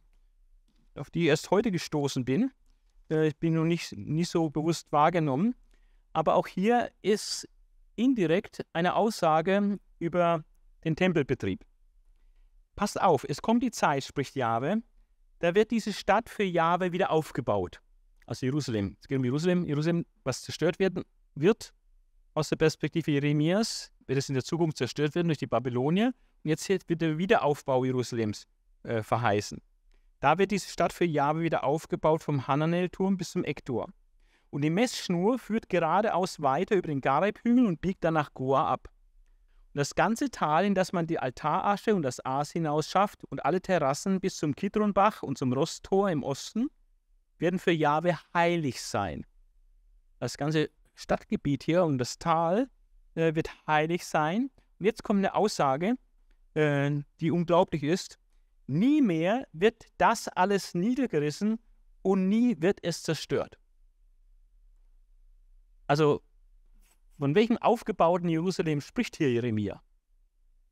[SPEAKER 1] auf die ich erst heute gestoßen bin. Äh, ich bin noch nicht, nicht so bewusst wahrgenommen. Aber auch hier ist indirekt eine Aussage über den Tempelbetrieb. Passt auf, es kommt die Zeit, spricht Jahwe, da wird diese Stadt für Jahwe wieder aufgebaut. Also Jerusalem. Es geht um Jerusalem. Jerusalem, was zerstört werden wird, aus der Perspektive Jeremias, wird es in der Zukunft zerstört werden durch die Babylonier. Und jetzt wird der Wiederaufbau Jerusalems äh, verheißen. Da wird diese Stadt für Jahwe wieder aufgebaut vom Hananel-Turm bis zum Ecktor. Und die Messschnur führt geradeaus weiter über den Gareb-Hügel und biegt dann nach Goa ab. Das ganze Tal, in das man die Altarasche und das Aas hinaus schafft und alle Terrassen bis zum Kidronbach und zum Rosttor im Osten, werden für Jahwe heilig sein. Das ganze Stadtgebiet hier und das Tal äh, wird heilig sein. Und jetzt kommt eine Aussage, äh, die unglaublich ist. Nie mehr wird das alles niedergerissen und nie wird es zerstört. Also, von welchem aufgebauten Jerusalem spricht hier Jeremia?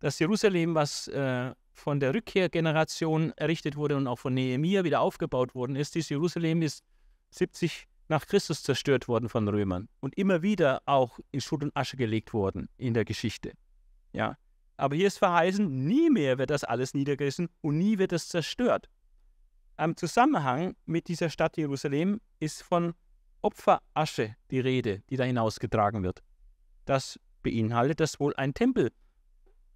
[SPEAKER 1] Das Jerusalem, was äh, von der Rückkehrgeneration errichtet wurde und auch von Nehemia wieder aufgebaut worden ist, dieses Jerusalem ist 70 nach Christus zerstört worden von Römern und immer wieder auch in Schutt und Asche gelegt worden in der Geschichte. Ja, aber hier ist verheißen, nie mehr wird das alles niedergerissen und nie wird es zerstört. Am Zusammenhang mit dieser Stadt Jerusalem ist von Opferasche die Rede, die da hinausgetragen wird. Das beinhaltet, dass wohl ein Tempel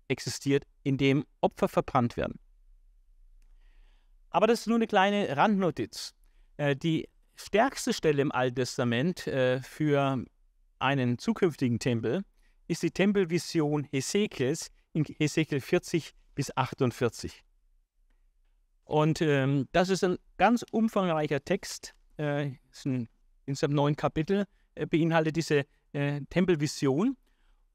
[SPEAKER 1] existiert, in dem Opfer verbrannt werden. Aber das ist nur eine kleine Randnotiz. Äh, die stärkste Stelle im Alten Testament äh, für einen zukünftigen Tempel ist die Tempelvision Hesekiels in Hesekiel 40 bis 48. Und ähm, das ist ein ganz umfangreicher Text, äh, ist ein, insgesamt neun Kapitel, äh, beinhaltet diese äh, Tempelvision.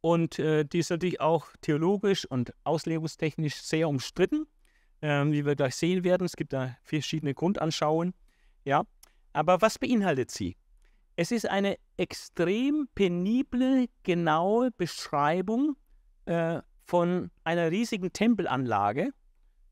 [SPEAKER 1] Und äh, die ist natürlich auch theologisch und auslegungstechnisch sehr umstritten, ähm, wie wir gleich sehen werden. Es gibt da verschiedene Grundanschauungen. Ja, aber was beinhaltet sie? Es ist eine extrem penible, genaue Beschreibung äh, von einer riesigen Tempelanlage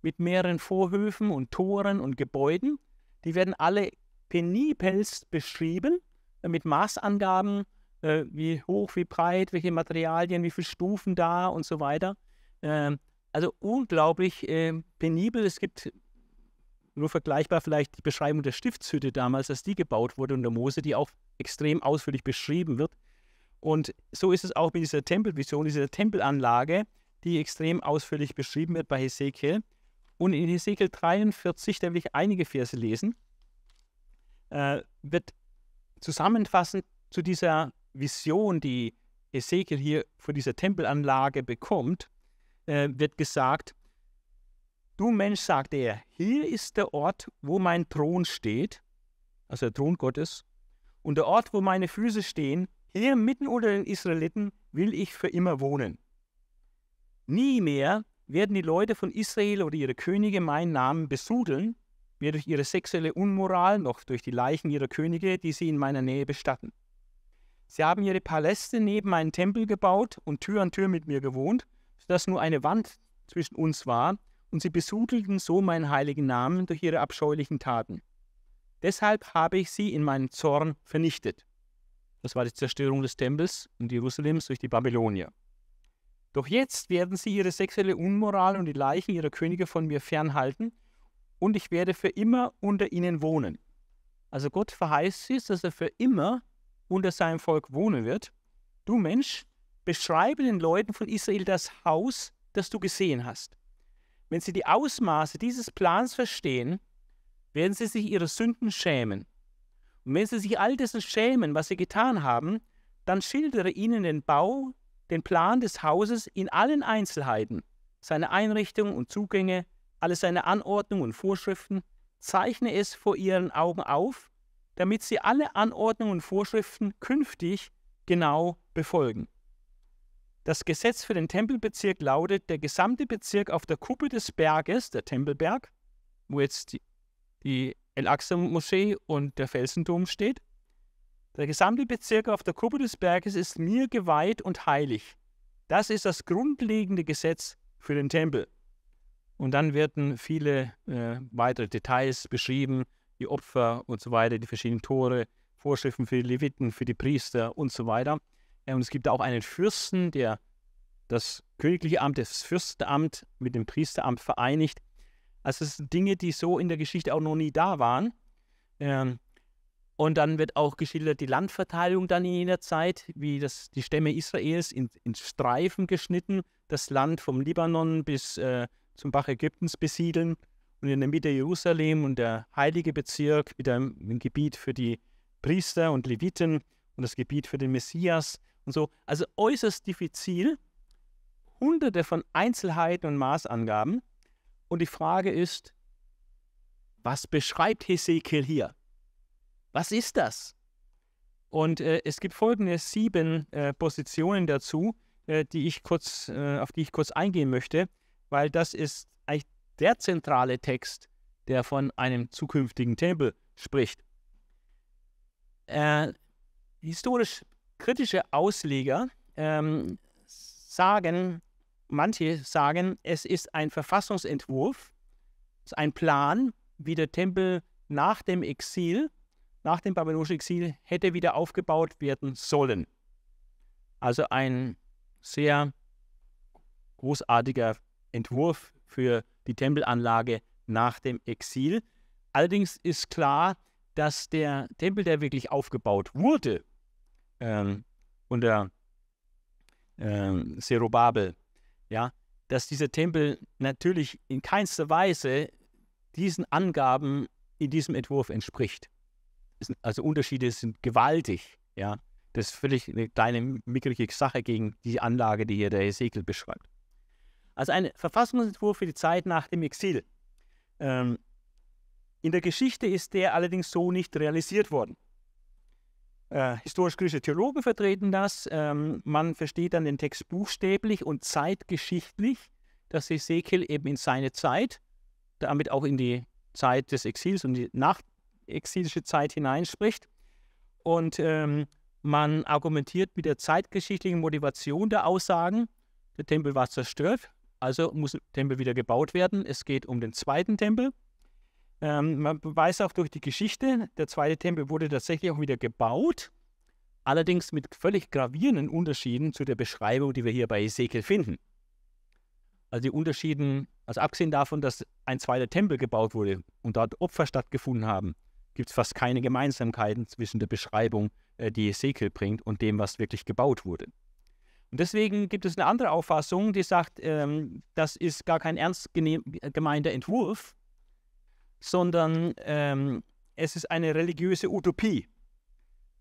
[SPEAKER 1] mit mehreren Vorhöfen und Toren und Gebäuden. Die werden alle penibelst beschrieben äh, mit Maßangaben, äh, wie hoch, wie breit, welche Materialien, wie viele Stufen da und so weiter. Äh, also unglaublich äh, penibel. Es gibt nur vergleichbar vielleicht die Beschreibung der Stiftshütte damals, als die gebaut wurde unter Mose, die auch extrem ausführlich beschrieben wird. Und so ist es auch mit dieser Tempelvision, dieser Tempelanlage, die extrem ausführlich beschrieben wird bei Hesekiel. Und in Hesekiel 43, da will ich einige Verse lesen, äh, wird zusammenfassend zu dieser Vision, die Hesekiel hier vor dieser Tempelanlage bekommt, äh, wird gesagt, Du Mensch, sagt er, hier ist der Ort, wo mein Thron steht, also der Thron Gottes, und der Ort, wo meine Füße stehen, hier mitten unter den Israeliten will ich für immer wohnen. Nie mehr werden die Leute von Israel oder ihre Könige meinen Namen besudeln, weder durch ihre sexuelle Unmoral noch durch die Leichen ihrer Könige, die sie in meiner Nähe bestatten. Sie haben ihre Paläste neben meinen Tempel gebaut und Tür an Tür mit mir gewohnt, sodass nur eine Wand zwischen uns war, und sie besudelten so meinen heiligen Namen durch ihre abscheulichen Taten. Deshalb habe ich sie in meinem Zorn vernichtet. Das war die Zerstörung des Tempels und Jerusalems durch die Babylonier. Doch jetzt werden sie ihre sexuelle Unmoral und die Leichen ihrer Könige von mir fernhalten, und ich werde für immer unter ihnen wohnen. Also Gott verheißt es, dass er für immer unter seinem Volk wohnen wird. Du Mensch, beschreibe den Leuten von Israel das Haus, das du gesehen hast. Wenn sie die Ausmaße dieses Plans verstehen, werden sie sich ihrer Sünden schämen. Und wenn sie sich all dessen schämen, was sie getan haben, dann schildere ihnen den Bau, den Plan des Hauses in allen Einzelheiten, seine Einrichtung und Zugänge, alle seine Anordnungen und Vorschriften, zeichne es vor ihren Augen auf, damit sie alle Anordnungen und Vorschriften künftig genau befolgen. Das Gesetz für den Tempelbezirk lautet, der gesamte Bezirk auf der Kuppe des Berges, der Tempelberg, wo jetzt die, die El-Aqsa-Moschee und der Felsendom steht, der gesamte Bezirk auf der Kuppe des Berges ist mir geweiht und heilig. Das ist das grundlegende Gesetz für den Tempel. Und dann werden viele äh, weitere Details beschrieben, die Opfer und so weiter, die verschiedenen Tore, Vorschriften für die Leviten, für die Priester und so weiter. Und es gibt auch einen Fürsten, der das königliche Amt, das Fürstenamt mit dem Priesteramt vereinigt. Also es sind Dinge, die so in der Geschichte auch noch nie da waren. Ähm, und dann wird auch geschildert die Landverteilung dann in jener Zeit, wie das, die Stämme Israels in, in Streifen geschnitten, das Land vom Libanon bis äh, zum Bach Ägyptens besiedeln und in der Mitte Jerusalem und der heilige Bezirk mit einem Gebiet für die Priester und Leviten und das Gebiet für den Messias und so. Also äußerst diffizil, hunderte von Einzelheiten und Maßangaben. Und die Frage ist, was beschreibt Hesekiel hier? Was ist das? Und äh, es gibt folgende sieben äh, Positionen dazu, äh, die ich kurz, äh, auf die ich kurz eingehen möchte, weil das ist eigentlich der zentrale Text, der von einem zukünftigen Tempel spricht. Äh, historisch kritische Ausleger ähm, sagen, manche sagen, es ist ein Verfassungsentwurf, es ist ein Plan, wie der Tempel nach dem Exil nach dem babylonischen Exil hätte wieder aufgebaut werden sollen. Also ein sehr großartiger Entwurf für die Tempelanlage nach dem Exil. Allerdings ist klar, dass der Tempel, der wirklich aufgebaut wurde, ähm, unter ähm, Zerubabel, ja, dass dieser Tempel natürlich in keinster Weise diesen Angaben in diesem Entwurf entspricht. Also Unterschiede sind gewaltig, ja. Das ist völlig eine kleine mickrige Sache gegen die Anlage, die hier der Hesekiel beschreibt. Also ein Verfassungsentwurf für die Zeit nach dem Exil. Ähm, in der Geschichte ist der allerdings so nicht realisiert worden. Äh, Historisch-griechische Theologen vertreten das. Ähm, man versteht dann den Text buchstäblich und zeitgeschichtlich, dass Ezekiel eben in seine Zeit, damit auch in die Zeit des Exils und die nachexilische Zeit hineinspricht. Und ähm, man argumentiert mit der zeitgeschichtlichen Motivation der Aussagen. Der Tempel war zerstört, also muss der Tempel wieder gebaut werden. Es geht um den zweiten Tempel. Ähm, man weiß auch durch die Geschichte, der zweite Tempel wurde tatsächlich auch wieder gebaut, allerdings mit völlig gravierenden Unterschieden zu der Beschreibung, die wir hier bei Ezekiel finden. Also die Unterschieden, also abgesehen davon, dass ein zweiter Tempel gebaut wurde und dort Opfer stattgefunden haben, gibt es fast keine Gemeinsamkeiten zwischen der Beschreibung, äh, die Ezekiel bringt, und dem, was wirklich gebaut wurde. Und deswegen gibt es eine andere Auffassung, die sagt, ähm, das ist gar kein ernst gemeinter Entwurf, sondern ähm, es ist eine religiöse Utopie.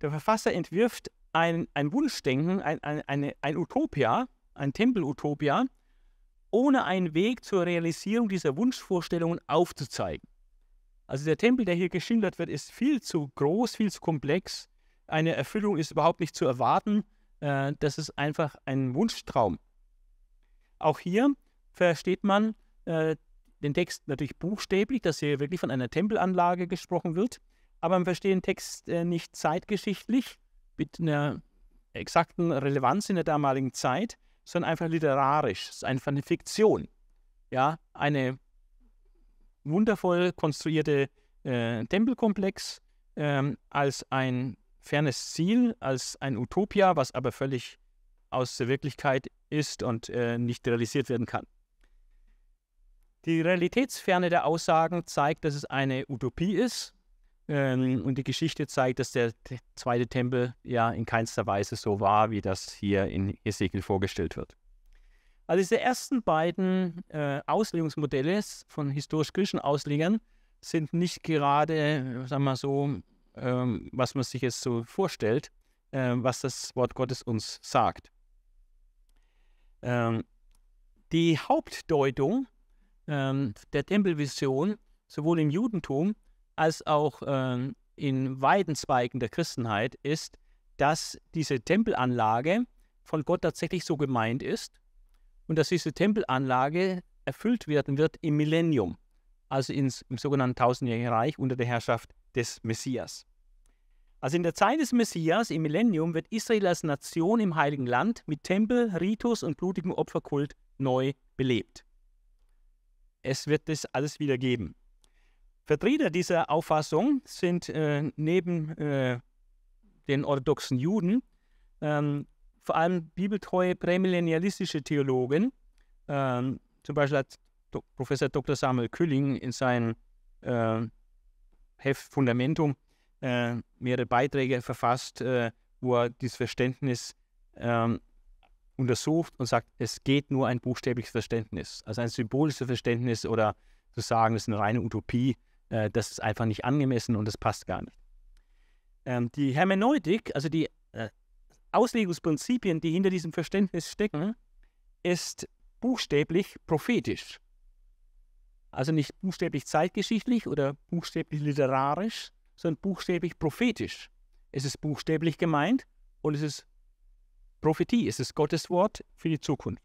[SPEAKER 1] Der Verfasser entwirft ein, ein Wunschdenken, ein, ein, eine, ein Utopia, ein Tempelutopia, ohne einen Weg zur Realisierung dieser Wunschvorstellungen aufzuzeigen. Also der Tempel, der hier geschildert wird, ist viel zu groß, viel zu komplex. Eine Erfüllung ist überhaupt nicht zu erwarten. Äh, das ist einfach ein Wunschtraum. Auch hier versteht man äh, den Text natürlich buchstäblich, dass hier wirklich von einer Tempelanlage gesprochen wird, aber man versteht den Text äh, nicht zeitgeschichtlich mit einer exakten Relevanz in der damaligen Zeit, sondern einfach literarisch. Es ist einfach eine Fiktion. Ja, eine wundervoll konstruierte äh, Tempelkomplex ähm, als ein fernes Ziel, als ein Utopia, was aber völlig aus der Wirklichkeit ist und äh, nicht realisiert werden kann. Die Realitätsferne der Aussagen zeigt, dass es eine Utopie ist. Ähm, und die Geschichte zeigt, dass der zweite Tempel ja in keinster Weise so war, wie das hier in Ezekiel vorgestellt wird. Also diese ersten beiden äh, Auslegungsmodelle von historisch-griechischen Auslegern sind nicht gerade, sagen wir so, ähm, was man sich jetzt so vorstellt, äh, was das Wort Gottes uns sagt. Ähm, die Hauptdeutung ähm, der Tempelvision sowohl im Judentum als auch ähm, in weiten Zweigen der Christenheit ist, dass diese Tempelanlage von Gott tatsächlich so gemeint ist und dass diese Tempelanlage erfüllt werden wird im Millennium, also ins, im sogenannten tausendjährigen Reich unter der Herrschaft des Messias. Also in der Zeit des Messias, im Millennium, wird Israel als Nation im Heiligen Land mit Tempel, Ritus und blutigem Opferkult neu belebt es wird das alles wieder geben. Vertreter dieser Auffassung sind äh, neben äh, den orthodoxen Juden ähm, vor allem bibeltreue prämillennialistische Theologen. Ähm, zum Beispiel hat Professor Dr. Samuel Külling in seinem äh, Heft Fundamentum äh, mehrere Beiträge verfasst, äh, wo er dieses Verständnis ähm, untersucht und sagt, es geht nur ein buchstäbliches Verständnis. Also ein symbolisches Verständnis oder zu sagen, es ist eine reine Utopie, äh, das ist einfach nicht angemessen und das passt gar nicht. Ähm, die Hermeneutik, also die äh, Auslegungsprinzipien, die hinter diesem Verständnis stecken, ist buchstäblich prophetisch. Also nicht buchstäblich zeitgeschichtlich oder buchstäblich literarisch, sondern buchstäblich prophetisch. Es ist buchstäblich gemeint und es ist Prophetie, es ist Gottes Wort für die Zukunft.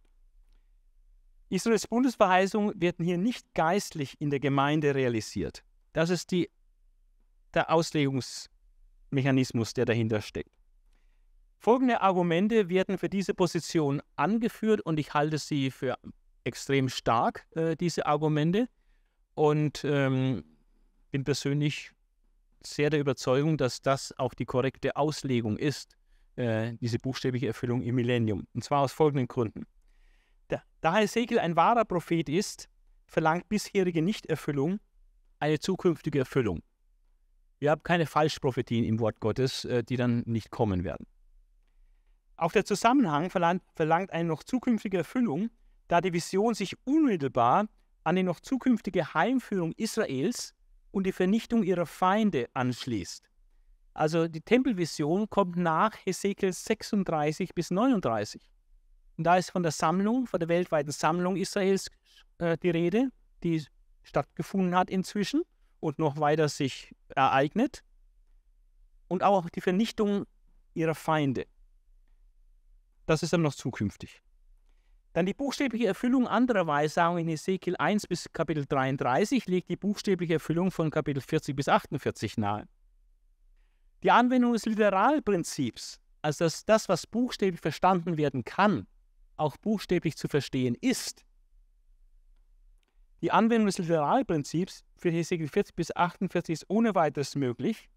[SPEAKER 1] Israels Bundesverheißungen werden hier nicht geistlich in der Gemeinde realisiert. Das ist die, der Auslegungsmechanismus, der dahinter steckt. Folgende Argumente werden für diese Position angeführt und ich halte sie für extrem stark, äh, diese Argumente, und ähm, bin persönlich sehr der Überzeugung, dass das auch die korrekte Auslegung ist, äh, diese buchstäbliche Erfüllung im Millennium. Und zwar aus folgenden Gründen. Da, da Hesekiel ein wahrer Prophet ist, verlangt bisherige Nichterfüllung eine zukünftige Erfüllung. Wir haben keine Falschprophetien im Wort Gottes, äh, die dann nicht kommen werden. Auch der Zusammenhang verlangt, verlangt eine noch zukünftige Erfüllung, da die Vision sich unmittelbar an die noch zukünftige Heimführung Israels und die Vernichtung ihrer Feinde anschließt. Also die Tempelvision kommt nach Hesekiel 36 bis 39. Und da ist von der Sammlung, von der weltweiten Sammlung Israels äh, die Rede, die stattgefunden hat inzwischen und noch weiter sich ereignet. Und auch die Vernichtung ihrer Feinde. Das ist dann noch zukünftig. Dann die buchstäbliche Erfüllung anderer Weissagungen in Ezekiel 1 bis Kapitel 33 legt die buchstäbliche Erfüllung von Kapitel 40 bis 48 nahe. Die Anwendung des Literalprinzips, also dass das, was buchstäblich verstanden werden kann, auch buchstäblich zu verstehen ist. Die Anwendung des Literalprinzips für Hesekiel 40 bis 48 ist ohne weiteres möglich,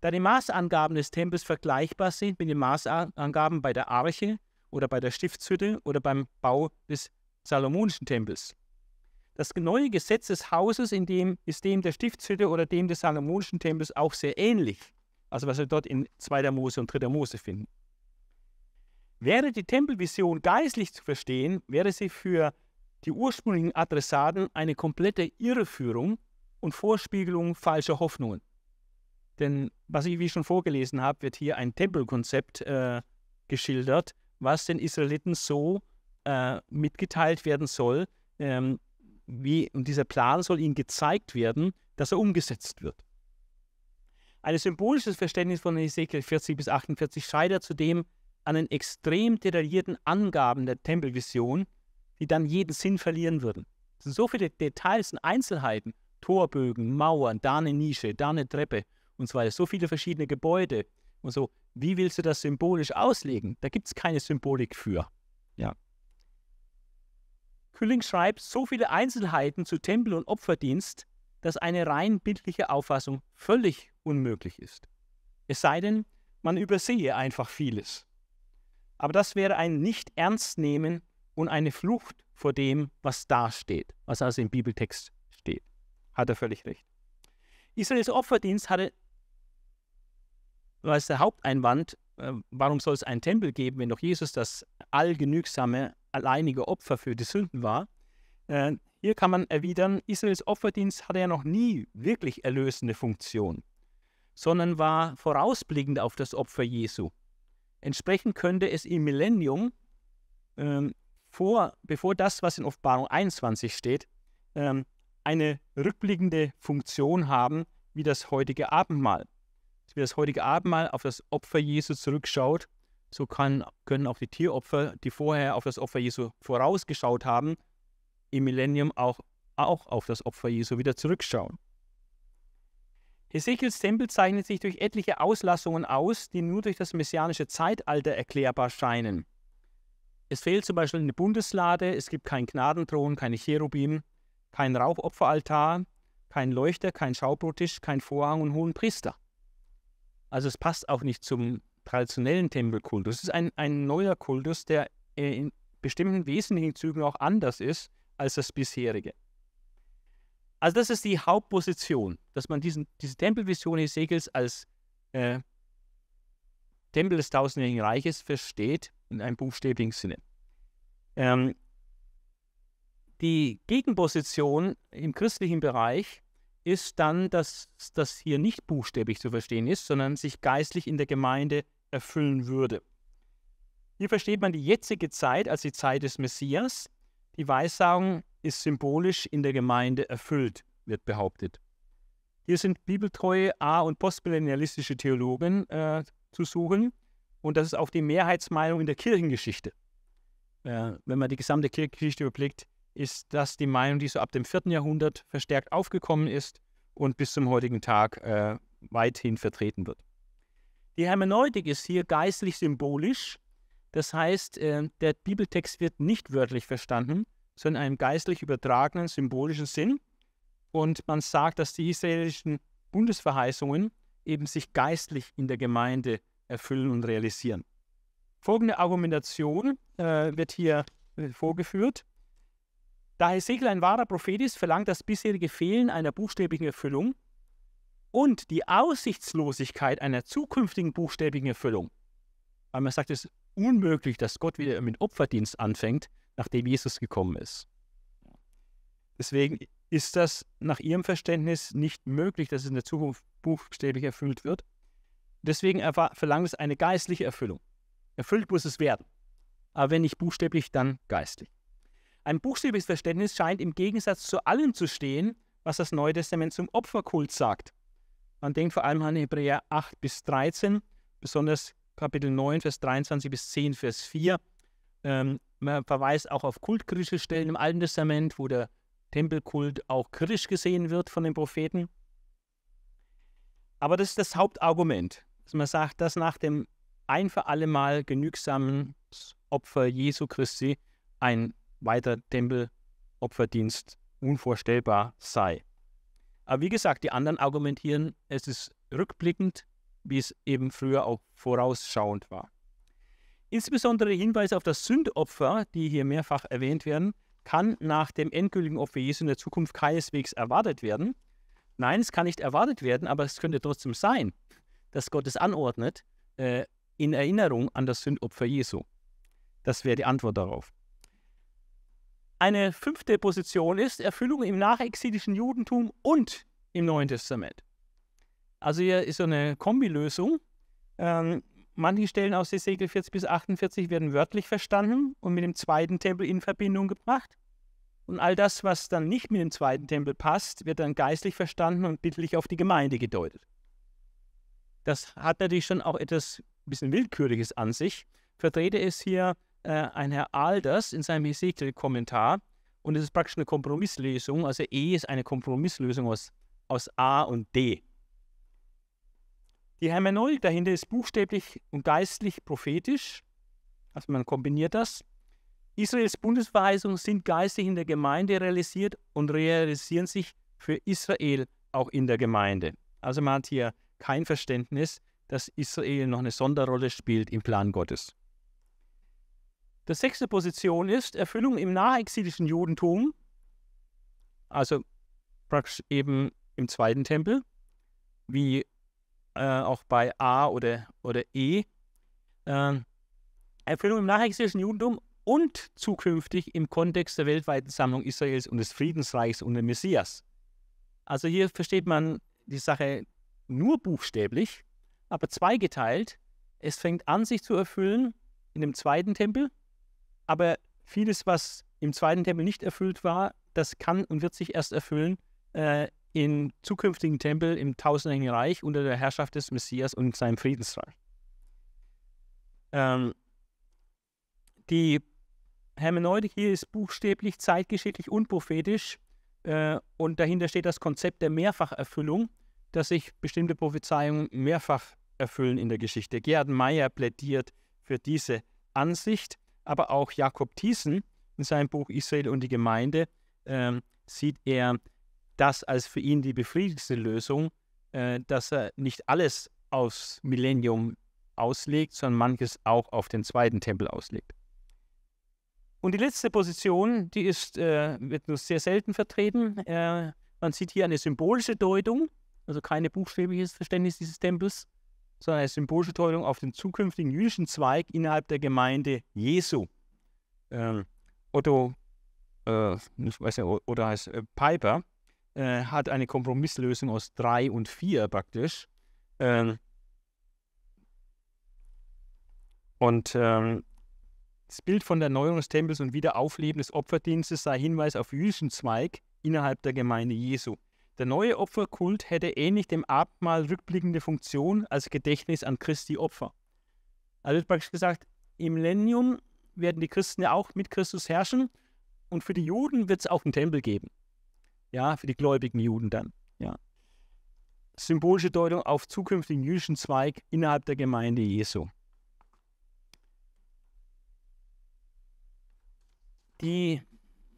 [SPEAKER 1] da die Maßangaben des Tempels vergleichbar sind mit den Maßangaben bei der Arche oder bei der Stiftshütte oder beim Bau des Salomonischen Tempels. Das neue Gesetz des Hauses in dem, ist dem der Stiftshütte oder dem des Salomonischen Tempels auch sehr ähnlich, also was wir dort in 2. Mose und 3. Mose finden. Wäre die Tempelvision geistlich zu verstehen, wäre sie für die ursprünglichen Adressaten eine komplette Irreführung und Vorspiegelung falscher Hoffnungen. Denn was ich wie schon vorgelesen habe, wird hier ein Tempelkonzept äh, geschildert, was den Israeliten so äh, mitgeteilt werden soll, ähm, wie, und dieser Plan soll ihnen gezeigt werden, dass er umgesetzt wird. Ein symbolisches Verständnis von Ezekiel 40 bis 48 scheitert zudem an den extrem detaillierten Angaben der Tempelvision, die dann jeden Sinn verlieren würden. Es sind so viele Details und Einzelheiten, Torbögen, Mauern, da eine Nische, da eine Treppe und so weiter, so viele verschiedene Gebäude und so. Wie willst du das symbolisch auslegen? Da gibt es keine Symbolik für. Ja. Külling schreibt so viele Einzelheiten zu Tempel- und Opferdienst, dass eine rein bildliche Auffassung völlig unmöglich ist. Es sei denn, man übersehe einfach vieles. Aber das wäre ein Nicht-Ernst-Nehmen und eine Flucht vor dem, was da steht, was also im Bibeltext steht. Hat er völlig recht. Israels Opferdienst hatte was ist der Haupteinwand? Äh, warum soll es einen Tempel geben, wenn doch Jesus das allgenügsame, alleinige Opfer für die Sünden war? Äh, hier kann man erwidern, Israels Opferdienst hatte ja noch nie wirklich erlösende Funktion, sondern war vorausblickend auf das Opfer Jesu. Entsprechend könnte es im Millennium, ähm, vor, bevor das, was in Offenbarung 21 steht, ähm, eine rückblickende Funktion haben wie das heutige Abendmahl wie das heutige Abendmahl auf das Opfer Jesu zurückschaut, so kann, können auch die Tieropfer, die vorher auf das Opfer Jesu vorausgeschaut haben, im Millennium auch, auch auf das Opfer Jesu wieder zurückschauen. Hesekiels Tempel zeichnet sich durch etliche Auslassungen aus, die nur durch das messianische Zeitalter erklärbar scheinen. Es fehlt zum Beispiel eine Bundeslade, es gibt keinen Gnadenthron, keine Cherubim, keinen Rauchopferaltar, keinen Leuchter, keinen Schaubrottisch, keinen Vorhang und hohen Priester. Also es passt auch nicht zum traditionellen Tempelkultus. Es ist ein, ein neuer Kultus, der in bestimmten wesentlichen Zügen auch anders ist als das bisherige. Also das ist die Hauptposition, dass man diesen, diese Tempelvision Hesegels als äh, Tempel des tausendjährigen Reiches versteht, in einem buchstäblichen Sinne. Ähm, die Gegenposition im christlichen Bereich ist dann, dass das hier nicht buchstäblich zu verstehen ist, sondern sich geistlich in der Gemeinde erfüllen würde. Hier versteht man die jetzige Zeit als die Zeit des Messias. Die Weissagung ist symbolisch in der Gemeinde erfüllt, wird behauptet. Hier sind bibeltreue A- und postmillennialistische Theologen äh, zu suchen und das ist auch die Mehrheitsmeinung in der Kirchengeschichte. Äh, wenn man die gesamte Kirchengeschichte überblickt, ist das die Meinung, die so ab dem 4. Jahrhundert verstärkt aufgekommen ist und bis zum heutigen Tag äh, weithin vertreten wird. Die Hermeneutik ist hier geistlich symbolisch, das heißt, äh, der Bibeltext wird nicht wörtlich verstanden, sondern in einem geistlich übertragenen symbolischen Sinn. Und man sagt, dass die israelischen Bundesverheißungen eben sich geistlich in der Gemeinde erfüllen und realisieren. Folgende Argumentation äh, wird hier äh, vorgeführt. Da Hesekiel ein wahrer Prophet ist, verlangt das bisherige Fehlen einer buchstäblichen Erfüllung und die Aussichtslosigkeit einer zukünftigen buchstäblichen Erfüllung. Weil man sagt, es ist unmöglich, dass Gott wieder mit Opferdienst anfängt, nachdem Jesus gekommen ist. Deswegen ist das nach ihrem Verständnis nicht möglich, dass es in der Zukunft buchstäblich erfüllt wird. Deswegen verlangt es eine geistliche Erfüllung. Erfüllt muss es werden. Aber wenn nicht buchstäblich, dann geistlich. Ein buchstäbliches Verständnis scheint im Gegensatz zu allem zu stehen, was das Neue Testament zum Opferkult sagt. Man denkt vor allem an Hebräer 8 bis 13, besonders Kapitel 9, Vers 23 bis 10, Vers 4. Ähm, man verweist auch auf kultkritische Stellen im Alten Testament, wo der Tempelkult auch kritisch gesehen wird von den Propheten. Aber das ist das Hauptargument, dass man sagt, dass nach dem ein für alle Mal genügsamen Opfer Jesu Christi ein weiter Tempelopferdienst unvorstellbar sei. Aber wie gesagt, die anderen argumentieren, es ist rückblickend, wie es eben früher auch vorausschauend war. Insbesondere Hinweise auf das Sündopfer, die hier mehrfach erwähnt werden, kann nach dem endgültigen Opfer Jesu in der Zukunft keineswegs erwartet werden. Nein, es kann nicht erwartet werden, aber es könnte trotzdem sein, dass Gott es anordnet, äh, in Erinnerung an das Sündopfer Jesu. Das wäre die Antwort darauf. Eine fünfte Position ist Erfüllung im nachexilischen Judentum und im Neuen Testament. Also hier ist so eine Kombilösung. Ähm, manche Stellen aus Ezekiel 40 bis 48 werden wörtlich verstanden und mit dem zweiten Tempel in Verbindung gebracht. Und all das, was dann nicht mit dem zweiten Tempel passt, wird dann geistlich verstanden und bildlich auf die Gemeinde gedeutet. Das hat natürlich schon auch etwas ein bisschen Willkürliches an sich. Vertrete es hier äh, ein Herr Alders in seinem Ezekiel-Kommentar. Und es ist praktisch eine Kompromisslösung. Also E ist eine Kompromisslösung aus, aus A und D. Die Hermeneutik dahinter ist buchstäblich und geistlich prophetisch. Also man kombiniert das. Israels Bundesverheißungen sind geistig in der Gemeinde realisiert und realisieren sich für Israel auch in der Gemeinde. Also man hat hier kein Verständnis, dass Israel noch eine Sonderrolle spielt im Plan Gottes. Die sechste Position ist Erfüllung im nachexilischen Judentum, also praktisch eben im zweiten Tempel, wie äh, auch bei A oder, oder E. Äh, Erfüllung im nachexilischen Judentum und zukünftig im Kontext der weltweiten Sammlung Israels und des Friedensreichs und des Messias. Also hier versteht man die Sache nur buchstäblich, aber zweigeteilt. Es fängt an, sich zu erfüllen in dem zweiten Tempel aber vieles, was im zweiten Tempel nicht erfüllt war, das kann und wird sich erst erfüllen äh, im zukünftigen Tempel im tausendjährigen Reich unter der Herrschaft des Messias und seinem Friedensreich. Ähm, die Hermeneutik hier ist buchstäblich, zeitgeschichtlich und prophetisch äh, und dahinter steht das Konzept der Mehrfacherfüllung, dass sich bestimmte Prophezeiungen mehrfach erfüllen in der Geschichte. Gerhard Meyer plädiert für diese Ansicht aber auch Jakob Thiessen in seinem Buch Israel und die Gemeinde äh, sieht er das als für ihn die befriedigste Lösung, äh, dass er nicht alles aufs Millennium auslegt, sondern manches auch auf den zweiten Tempel auslegt. Und die letzte Position, die ist, äh, wird nur sehr selten vertreten. Äh, man sieht hier eine symbolische Deutung, also kein buchstäbliches Verständnis dieses Tempels, sondern eine symbolische Deutung auf den zukünftigen jüdischen Zweig innerhalb der Gemeinde Jesu. Ähm, Otto, äh, ich weiß nicht, oder heißt äh, Piper, äh, hat eine Kompromisslösung aus drei und vier praktisch. Ähm, und ähm, das Bild von der Erneuerung des Tempels und Wiederaufleben des Opferdienstes sei Hinweis auf jüdischen Zweig innerhalb der Gemeinde Jesu. Der neue Opferkult hätte ähnlich dem Abendmahl rückblickende Funktion als Gedächtnis an Christi Opfer. Also wird praktisch gesagt, im Millennium werden die Christen ja auch mit Christus herrschen und für die Juden wird es auch einen Tempel geben. Ja, für die gläubigen Juden dann. Ja. Symbolische Deutung auf zukünftigen jüdischen Zweig innerhalb der Gemeinde Jesu. Die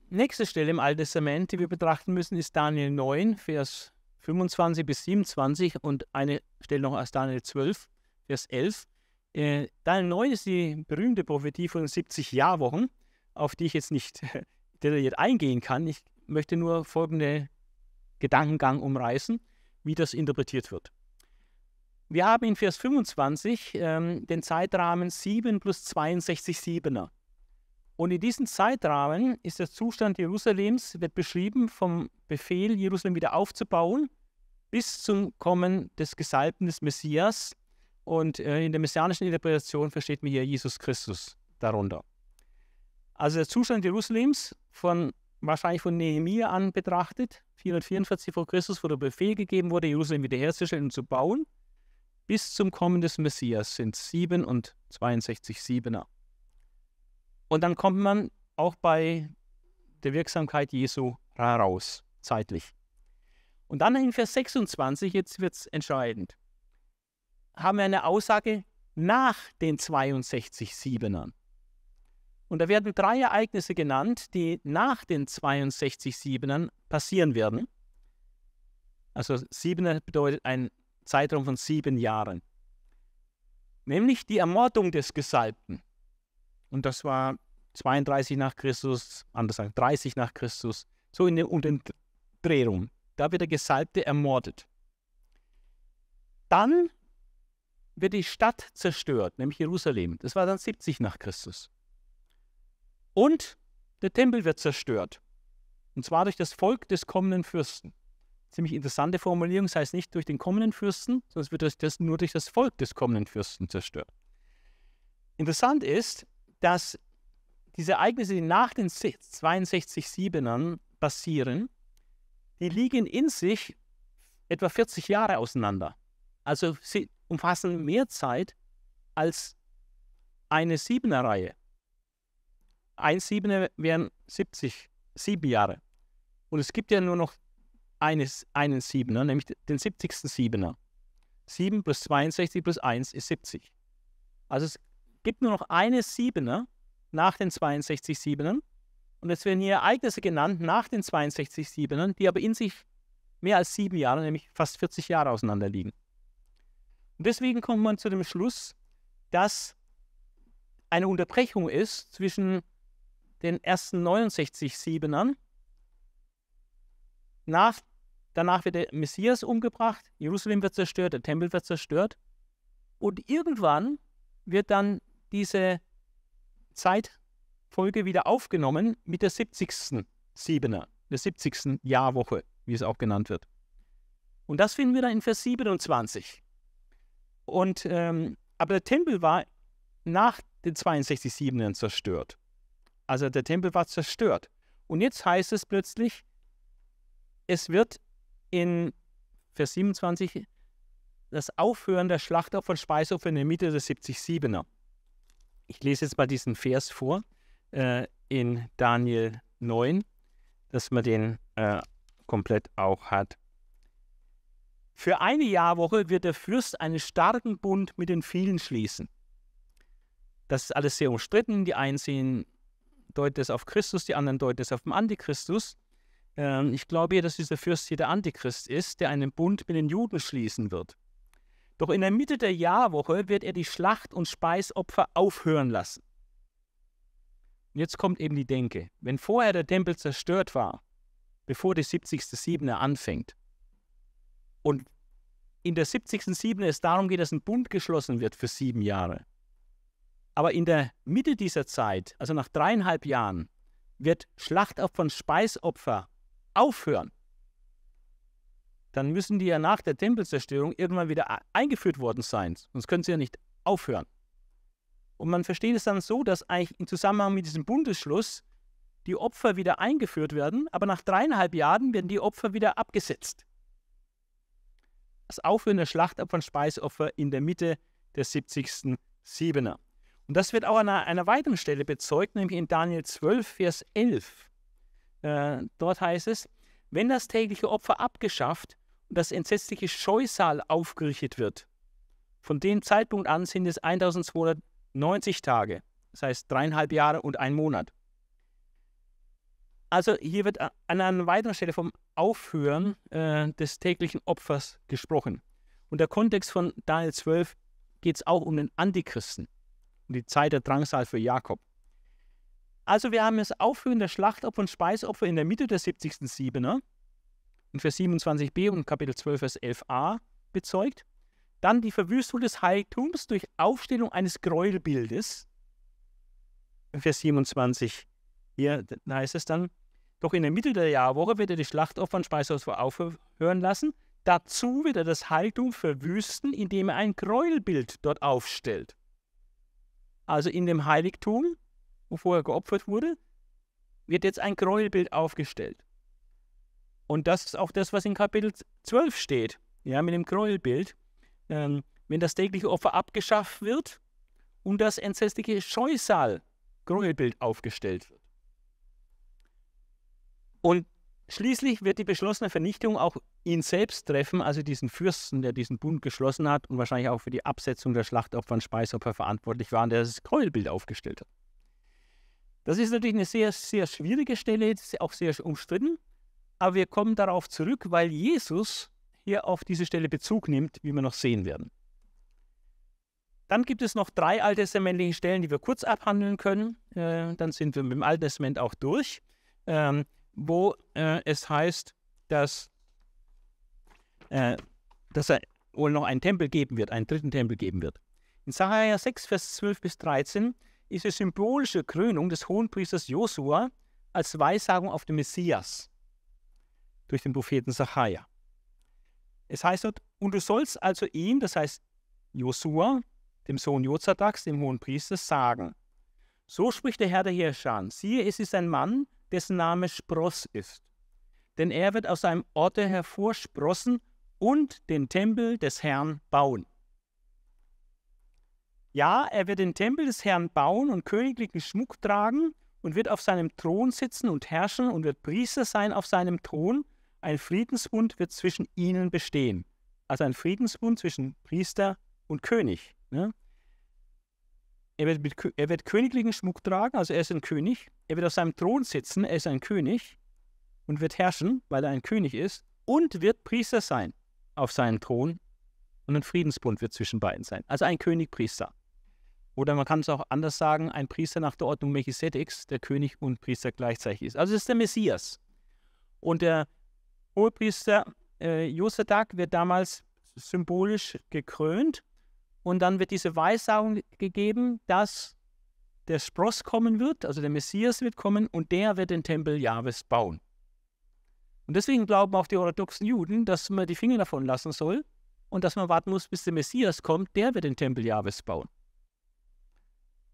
[SPEAKER 1] Nächste Stelle im Alten Testament, die wir betrachten müssen, ist Daniel 9, Vers 25 bis 27 und eine Stelle noch aus Daniel 12, Vers 11. Äh, Daniel 9 ist die berühmte Prophetie von 70 Jahrwochen, auf die ich jetzt nicht detailliert eingehen kann. Ich möchte nur folgende Gedankengang umreißen, wie das interpretiert wird. Wir haben in Vers 25 ähm, den Zeitrahmen 7 plus 62 Siebener. Und in diesem Zeitrahmen ist der Zustand Jerusalems, wird beschrieben vom Befehl, Jerusalem wieder aufzubauen, bis zum Kommen des Gesalbten des Messias. Und äh, in der messianischen Interpretation versteht man hier Jesus Christus darunter. Also der Zustand Jerusalems, von, wahrscheinlich von Nehemiah an betrachtet, 444 vor Christus, wo der Befehl gegeben wurde, Jerusalem wiederherzustellen und zu bauen, bis zum Kommen des Messias sind 7 und 62 Siebener. Und dann kommt man auch bei der Wirksamkeit Jesu heraus, zeitlich. Und dann in Vers 26, jetzt wird es entscheidend, haben wir eine Aussage nach den 62 Siebenern. Und da werden drei Ereignisse genannt, die nach den 62 Siebenern passieren werden. Also Siebener bedeutet ein Zeitraum von sieben Jahren. Nämlich die Ermordung des Gesalbten. Und das war 32 nach Christus, anders gesagt 30 nach Christus, so in Dreh rum. Da wird der Gesalbte ermordet. Dann wird die Stadt zerstört, nämlich Jerusalem. Das war dann 70 nach Christus. Und der Tempel wird zerstört. Und zwar durch das Volk des kommenden Fürsten. Ziemlich interessante Formulierung, das heißt nicht durch den kommenden Fürsten, sondern es wird das, nur durch das Volk des kommenden Fürsten zerstört. Interessant ist, dass diese Ereignisse, die nach den 62 Siebenern passieren, die liegen in sich etwa 40 Jahre auseinander. Also sie umfassen mehr Zeit als eine Siebener-Reihe. Ein Siebener wären 70, sieben Jahre. Und es gibt ja nur noch eines, einen Siebener, nämlich den 70. Siebener. 7 plus 62 plus 1 ist 70. Also es gibt nur noch eine Siebener nach den 62 Siebenern. Und es werden hier Ereignisse genannt nach den 62 Siebenern, die aber in sich mehr als sieben Jahre, nämlich fast 40 Jahre auseinander liegen. Und deswegen kommt man zu dem Schluss, dass eine Unterbrechung ist zwischen den ersten 69 Siebenern. Nach, danach wird der Messias umgebracht, Jerusalem wird zerstört, der Tempel wird zerstört. Und irgendwann wird dann diese Zeitfolge wieder aufgenommen mit der 70. Siebener, der 70. Jahrwoche, wie es auch genannt wird. Und das finden wir dann in Vers 27. Und, ähm, aber der Tempel war nach den 62 Siebenern zerstört. Also der Tempel war zerstört. Und jetzt heißt es plötzlich, es wird in Vers 27 das Aufhören der Schlachtopfer und Speisopfer in der Mitte der 70 Siebener. Ich lese jetzt mal diesen Vers vor äh, in Daniel 9, dass man den äh, komplett auch hat. Für eine Jahrwoche wird der Fürst einen starken Bund mit den vielen schließen. Das ist alles sehr umstritten. Die einen sehen, deuten es auf Christus, die anderen deuten es auf den Antichristus. Ähm, ich glaube, dass dieser Fürst hier der Antichrist ist, der einen Bund mit den Juden schließen wird. Doch in der Mitte der Jahrwoche wird er die Schlacht- und Speisopfer aufhören lassen. Und jetzt kommt eben die Denke. Wenn vorher der Tempel zerstört war, bevor die 70. Siebener anfängt, und in der 70. Siebener es darum geht, dass ein Bund geschlossen wird für sieben Jahre, aber in der Mitte dieser Zeit, also nach dreieinhalb Jahren, wird Schlachtopfer und Speisopfer aufhören dann müssen die ja nach der Tempelzerstörung irgendwann wieder eingeführt worden sein. Sonst können sie ja nicht aufhören. Und man versteht es dann so, dass eigentlich im Zusammenhang mit diesem Bundesschluss die Opfer wieder eingeführt werden, aber nach dreieinhalb Jahren werden die Opfer wieder abgesetzt. Das Aufhören der Schlachtopfer und Speisopfer in der Mitte der 70. Siebener. Und das wird auch an einer, weiteren Stelle bezeugt, nämlich in Daniel 12, Vers 11. Äh, dort heißt es, wenn das tägliche Opfer abgeschafft das entsetzliche Scheusal aufgerichtet wird. Von dem Zeitpunkt an sind es 1290 Tage, das heißt dreieinhalb Jahre und ein Monat. Also hier wird an einer weiteren Stelle vom Aufhören äh, des täglichen Opfers gesprochen. Und der Kontext von Daniel 12 geht es auch um den Antichristen, um die Zeit der Drangsal für Jakob. Also wir haben das Aufhören der Schlachtopfer und Speisopfer in der Mitte der 70. Siebener in Vers 27b und Kapitel 12, Vers 11a bezeugt. Dann die Verwüstung des Heiligtums durch Aufstellung eines Gräuelbildes. Vers 27 hier heißt es dann, doch in der Mitte der Jahrwoche wird er die Schlachtopfer und Speisopfer aufhören lassen. Dazu wird er das Heiligtum verwüsten, indem er ein Gräuelbild dort aufstellt. Also in dem Heiligtum, wo vorher geopfert wurde, wird jetzt ein Gräuelbild aufgestellt. Und das ist auch das, was in Kapitel 12 steht, ja, mit dem Gräuelbild. Ähm, wenn das tägliche Opfer abgeschafft wird und das entsetzliche Scheusal-Gräuelbild aufgestellt wird. Und schließlich wird die beschlossene Vernichtung auch ihn selbst treffen, also diesen Fürsten, der diesen Bund geschlossen hat und wahrscheinlich auch für die Absetzung der Schlachtopfer und Speisopfer verantwortlich war der das Gräuelbild aufgestellt hat. Das ist natürlich eine sehr, sehr schwierige Stelle, auch sehr umstritten, aber wir kommen darauf zurück, weil Jesus hier auf diese Stelle Bezug nimmt, wie wir noch sehen werden. Dann gibt es noch drei alttestamentliche Stellen, die wir kurz abhandeln können. Äh, dann sind wir mit dem Alten Testament auch durch. Ähm, wo äh, es heißt, dass, äh, dass er wohl noch einen Tempel geben wird, einen dritten Tempel geben wird. In Sacharja 6, Vers 12 bis 13 ist die symbolische Krönung des Hohenpriesters Josua als Weissagung auf den Messias durch den Propheten Sacharja. Es heißt dort, und du sollst also ihm, das heißt Josua, dem Sohn Jozadaks, dem Hohenpriester, sagen, so spricht der Herr der Herrscher, siehe, es ist ein Mann, dessen Name Spross ist. Denn er wird aus seinem Orte hervorsprossen und den Tempel des Herrn bauen. Ja, er wird den Tempel des Herrn bauen und königlichen Schmuck tragen und wird auf seinem Thron sitzen und herrschen und wird Priester sein auf seinem Thron. Ein Friedensbund wird zwischen ihnen bestehen. Also ein Friedensbund zwischen Priester und König. Ne? Er wird, mit, er wird königlichen Schmuck tragen, also er ist ein König. Er wird auf seinem Thron sitzen, er ist ein König und wird herrschen, weil er ein König ist, und wird Priester sein auf seinem Thron und ein Friedensbund wird zwischen beiden sein. Also ein König-Priester. Oder man kann es auch anders sagen, ein Priester nach der Ordnung Melchisedeks, der König und Priester gleichzeitig ist. Also es ist der Messias. Und der Hohepriester äh, Josadak wird damals symbolisch gekrönt und dann wird diese Weissagung gegeben, dass der Spross kommen wird, also der Messias wird kommen und der wird den Tempel Jahwes bauen. Und deswegen glauben auch die orthodoxen Juden, dass man die Finger davon lassen soll und dass man warten muss, bis der Messias kommt, der wird den Tempel Jahwes bauen.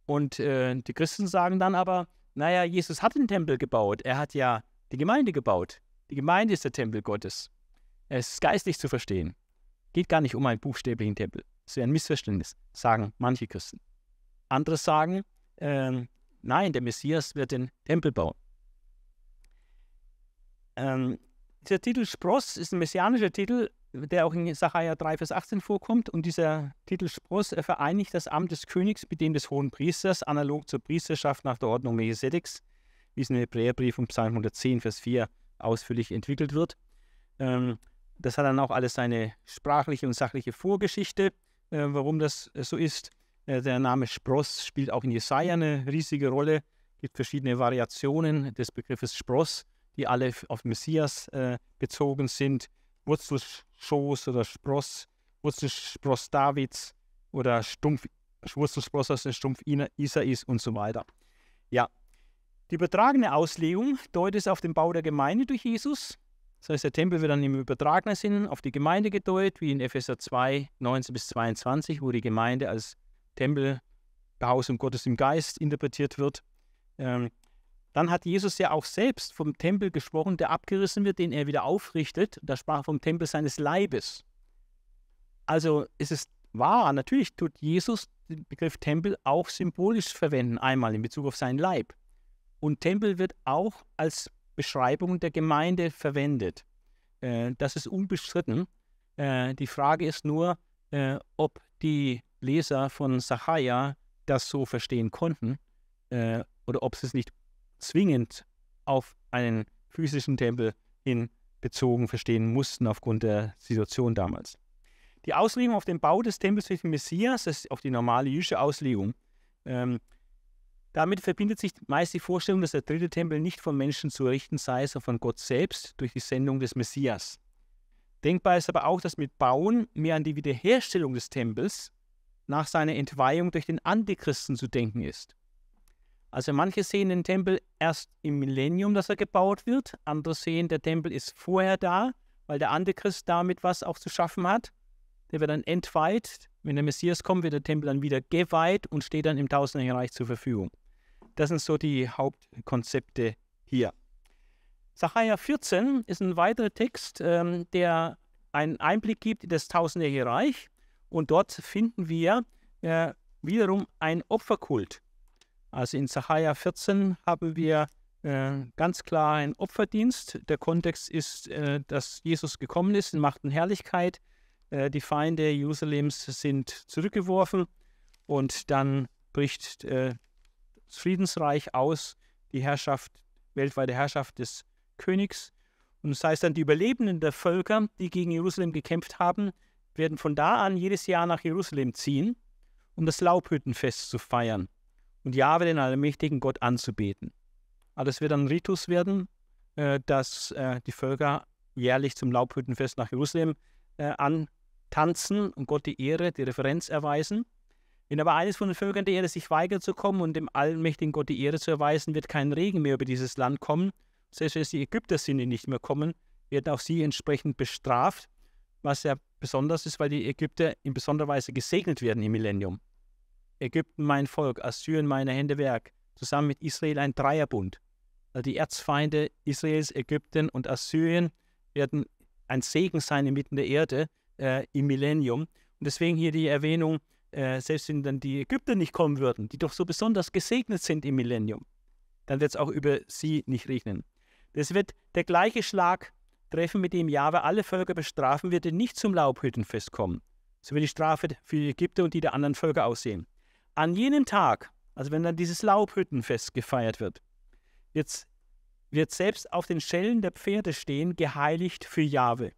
[SPEAKER 1] Und äh, die Christen sagen dann aber, naja, Jesus hat den Tempel gebaut, er hat ja die Gemeinde gebaut. Die Gemeinde ist der Tempel Gottes. Es ist geistlich zu verstehen. Geht gar nicht um einen buchstäblichen Tempel. Das wäre ein Missverständnis, sagen manche Christen. Andere sagen, ähm, nein, der Messias wird den Tempel bauen. Ähm, dieser Titel Spross ist ein messianischer Titel, der auch in Sacharja 3, Vers 18 vorkommt. Und dieser Titel Spross vereinigt das Amt des Königs mit dem des hohen Priesters, analog zur Priesterschaft nach der Ordnung Melchisedeks, wie es im Hebräerbrief und Psalm 110, Vers 4 ausführlich entwickelt wird. Ähm, das hat dann auch alles seine sprachliche und sachliche Vorgeschichte. Äh, warum das äh, so ist. Äh, der Name Spross spielt auch in Jesaja eine riesige Rolle. Es gibt verschiedene Variationen des Begriffes Spross, die alle auf Messias bezogen sind. Wurzelschoß oder Spross, Wurzelspross Davids oder Stumpf, Wurzelspross aus dem Stumpf Isais und so weiter. Ja, die übertragene Auslegung deutet es auf den Bau der Gemeinde durch Jesus. Das heißt, der Tempel wird dann im übertragenen Sinn auf die Gemeinde gedeutet, wie in Epheser 2, 19 bis 22, wo die Gemeinde als Tempel, Behausung Gottes im Geist interpretiert wird. Ähm, dann hat Jesus ja auch selbst vom Tempel gesprochen, der abgerissen wird, den er wieder aufrichtet. Da sprach vom Tempel seines Leibes. Also ist es wahr, natürlich tut Jesus den Begriff Tempel auch symbolisch verwenden, einmal in Bezug auf seinen Leib. Und Tempel wird auch als Beschreibung der Gemeinde verwendet. Äh, das ist unbestritten. Äh, die Frage ist nur, äh, ob die Leser von Sacharja das so verstehen konnten äh, oder ob sie es nicht zwingend auf einen physischen Tempel hin bezogen verstehen mussten aufgrund der Situation damals. Die Auslegung auf den Bau des Tempels den Messias, ist auf die normale jüdische Auslegung, ähm, damit verbindet sich meist die Vorstellung, dass der dritte Tempel nicht von Menschen zu errichten sei, sondern von Gott selbst durch die Sendung des Messias. Denkbar ist aber auch, dass mit Bauen mehr an die Wiederherstellung des Tempels nach seiner Entweihung durch den Antichristen zu denken ist. Also manche sehen den Tempel erst im Millennium, dass er gebaut wird, andere sehen, der Tempel ist vorher da, weil der Antichrist damit was auch zu schaffen hat. Der wird dann entweiht. Wenn der Messias kommt, wird der Tempel dann wieder geweiht und steht dann im Tausendjährigen Reich zur Verfügung. Das sind so die Hauptkonzepte hier. Sacharja 14 ist ein weiterer Text, ähm, der einen Einblick gibt in das Tausendjährige Reich. Und dort finden wir äh, wiederum ein Opferkult. Also in Sacharja 14 haben wir äh, ganz klar einen Opferdienst. Der Kontext ist, äh, dass Jesus gekommen ist in Macht und Herrlichkeit. Äh, die Feinde Jerusalems sind zurückgeworfen und dann bricht äh, Friedensreich aus, die Herrschaft, weltweite Herrschaft des Königs. Und das heißt dann, die Überlebenden der Völker, die gegen Jerusalem gekämpft haben, werden von da an jedes Jahr nach Jerusalem ziehen, um das Laubhüttenfest zu feiern und Jahwe, den allmächtigen Gott, anzubeten. Aber das wird ein Ritus werden, äh, dass äh, die Völker jährlich zum Laubhüttenfest nach Jerusalem äh, antanzen und Gott die Ehre, die Referenz erweisen. Wenn aber eines von den Völkern der Erde sich weigert zu kommen und dem allmächtigen Gott die Ehre zu erweisen, wird kein Regen mehr über dieses Land kommen. Selbst wenn es die Ägypter sind, die nicht mehr kommen, werden auch sie entsprechend bestraft, was ja besonders ist, weil die Ägypter in besonderer Weise gesegnet werden im Millennium. Ägypten mein Volk, Assyrien meine Hände Werk, zusammen mit Israel ein Dreierbund. Also die Erzfeinde Israels, Ägypten und Assyrien werden ein Segen sein inmitten der Erde äh, im Millennium. Und deswegen hier die Erwähnung, äh, selbst wenn dann die Ägypter nicht kommen würden, die doch so besonders gesegnet sind im Millennium, dann wird es auch über sie nicht regnen. Das wird der gleiche Schlag treffen, mit dem Jahwe alle Völker bestrafen wird, die nicht zum Laubhüttenfest kommen. So wird die Strafe für die Ägypter und die der anderen Völker aussehen. An jenem Tag, also wenn dann dieses Laubhüttenfest gefeiert wird, wird selbst auf den Schellen der Pferde stehen, geheiligt für Jahwe.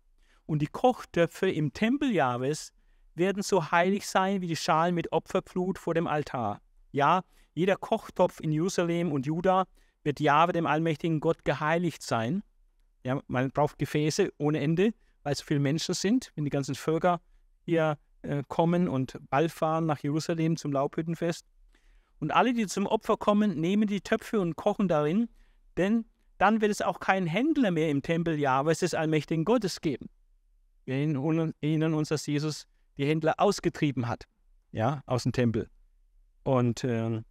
[SPEAKER 1] Und die Kochtöpfe im Tempel Jahwes werden so heilig sein wie die Schalen mit Opferblut vor dem Altar. Ja, jeder Kochtopf in Jerusalem und Juda wird Jahwe, dem allmächtigen Gott, geheiligt sein. Ja, man braucht Gefäße ohne Ende, weil so viele Menschen sind, wenn die ganzen Völker hier äh, kommen und Ball fahren nach Jerusalem zum Laubhüttenfest. Und alle, die zum Opfer kommen, nehmen die Töpfe und kochen darin, denn dann wird es auch keinen Händler mehr im Tempel Jahwes des allmächtigen Gottes geben. Wir erinnern uns, dass Jesus die Händler ausgetrieben hat, ja, aus dem Tempel. Und äh,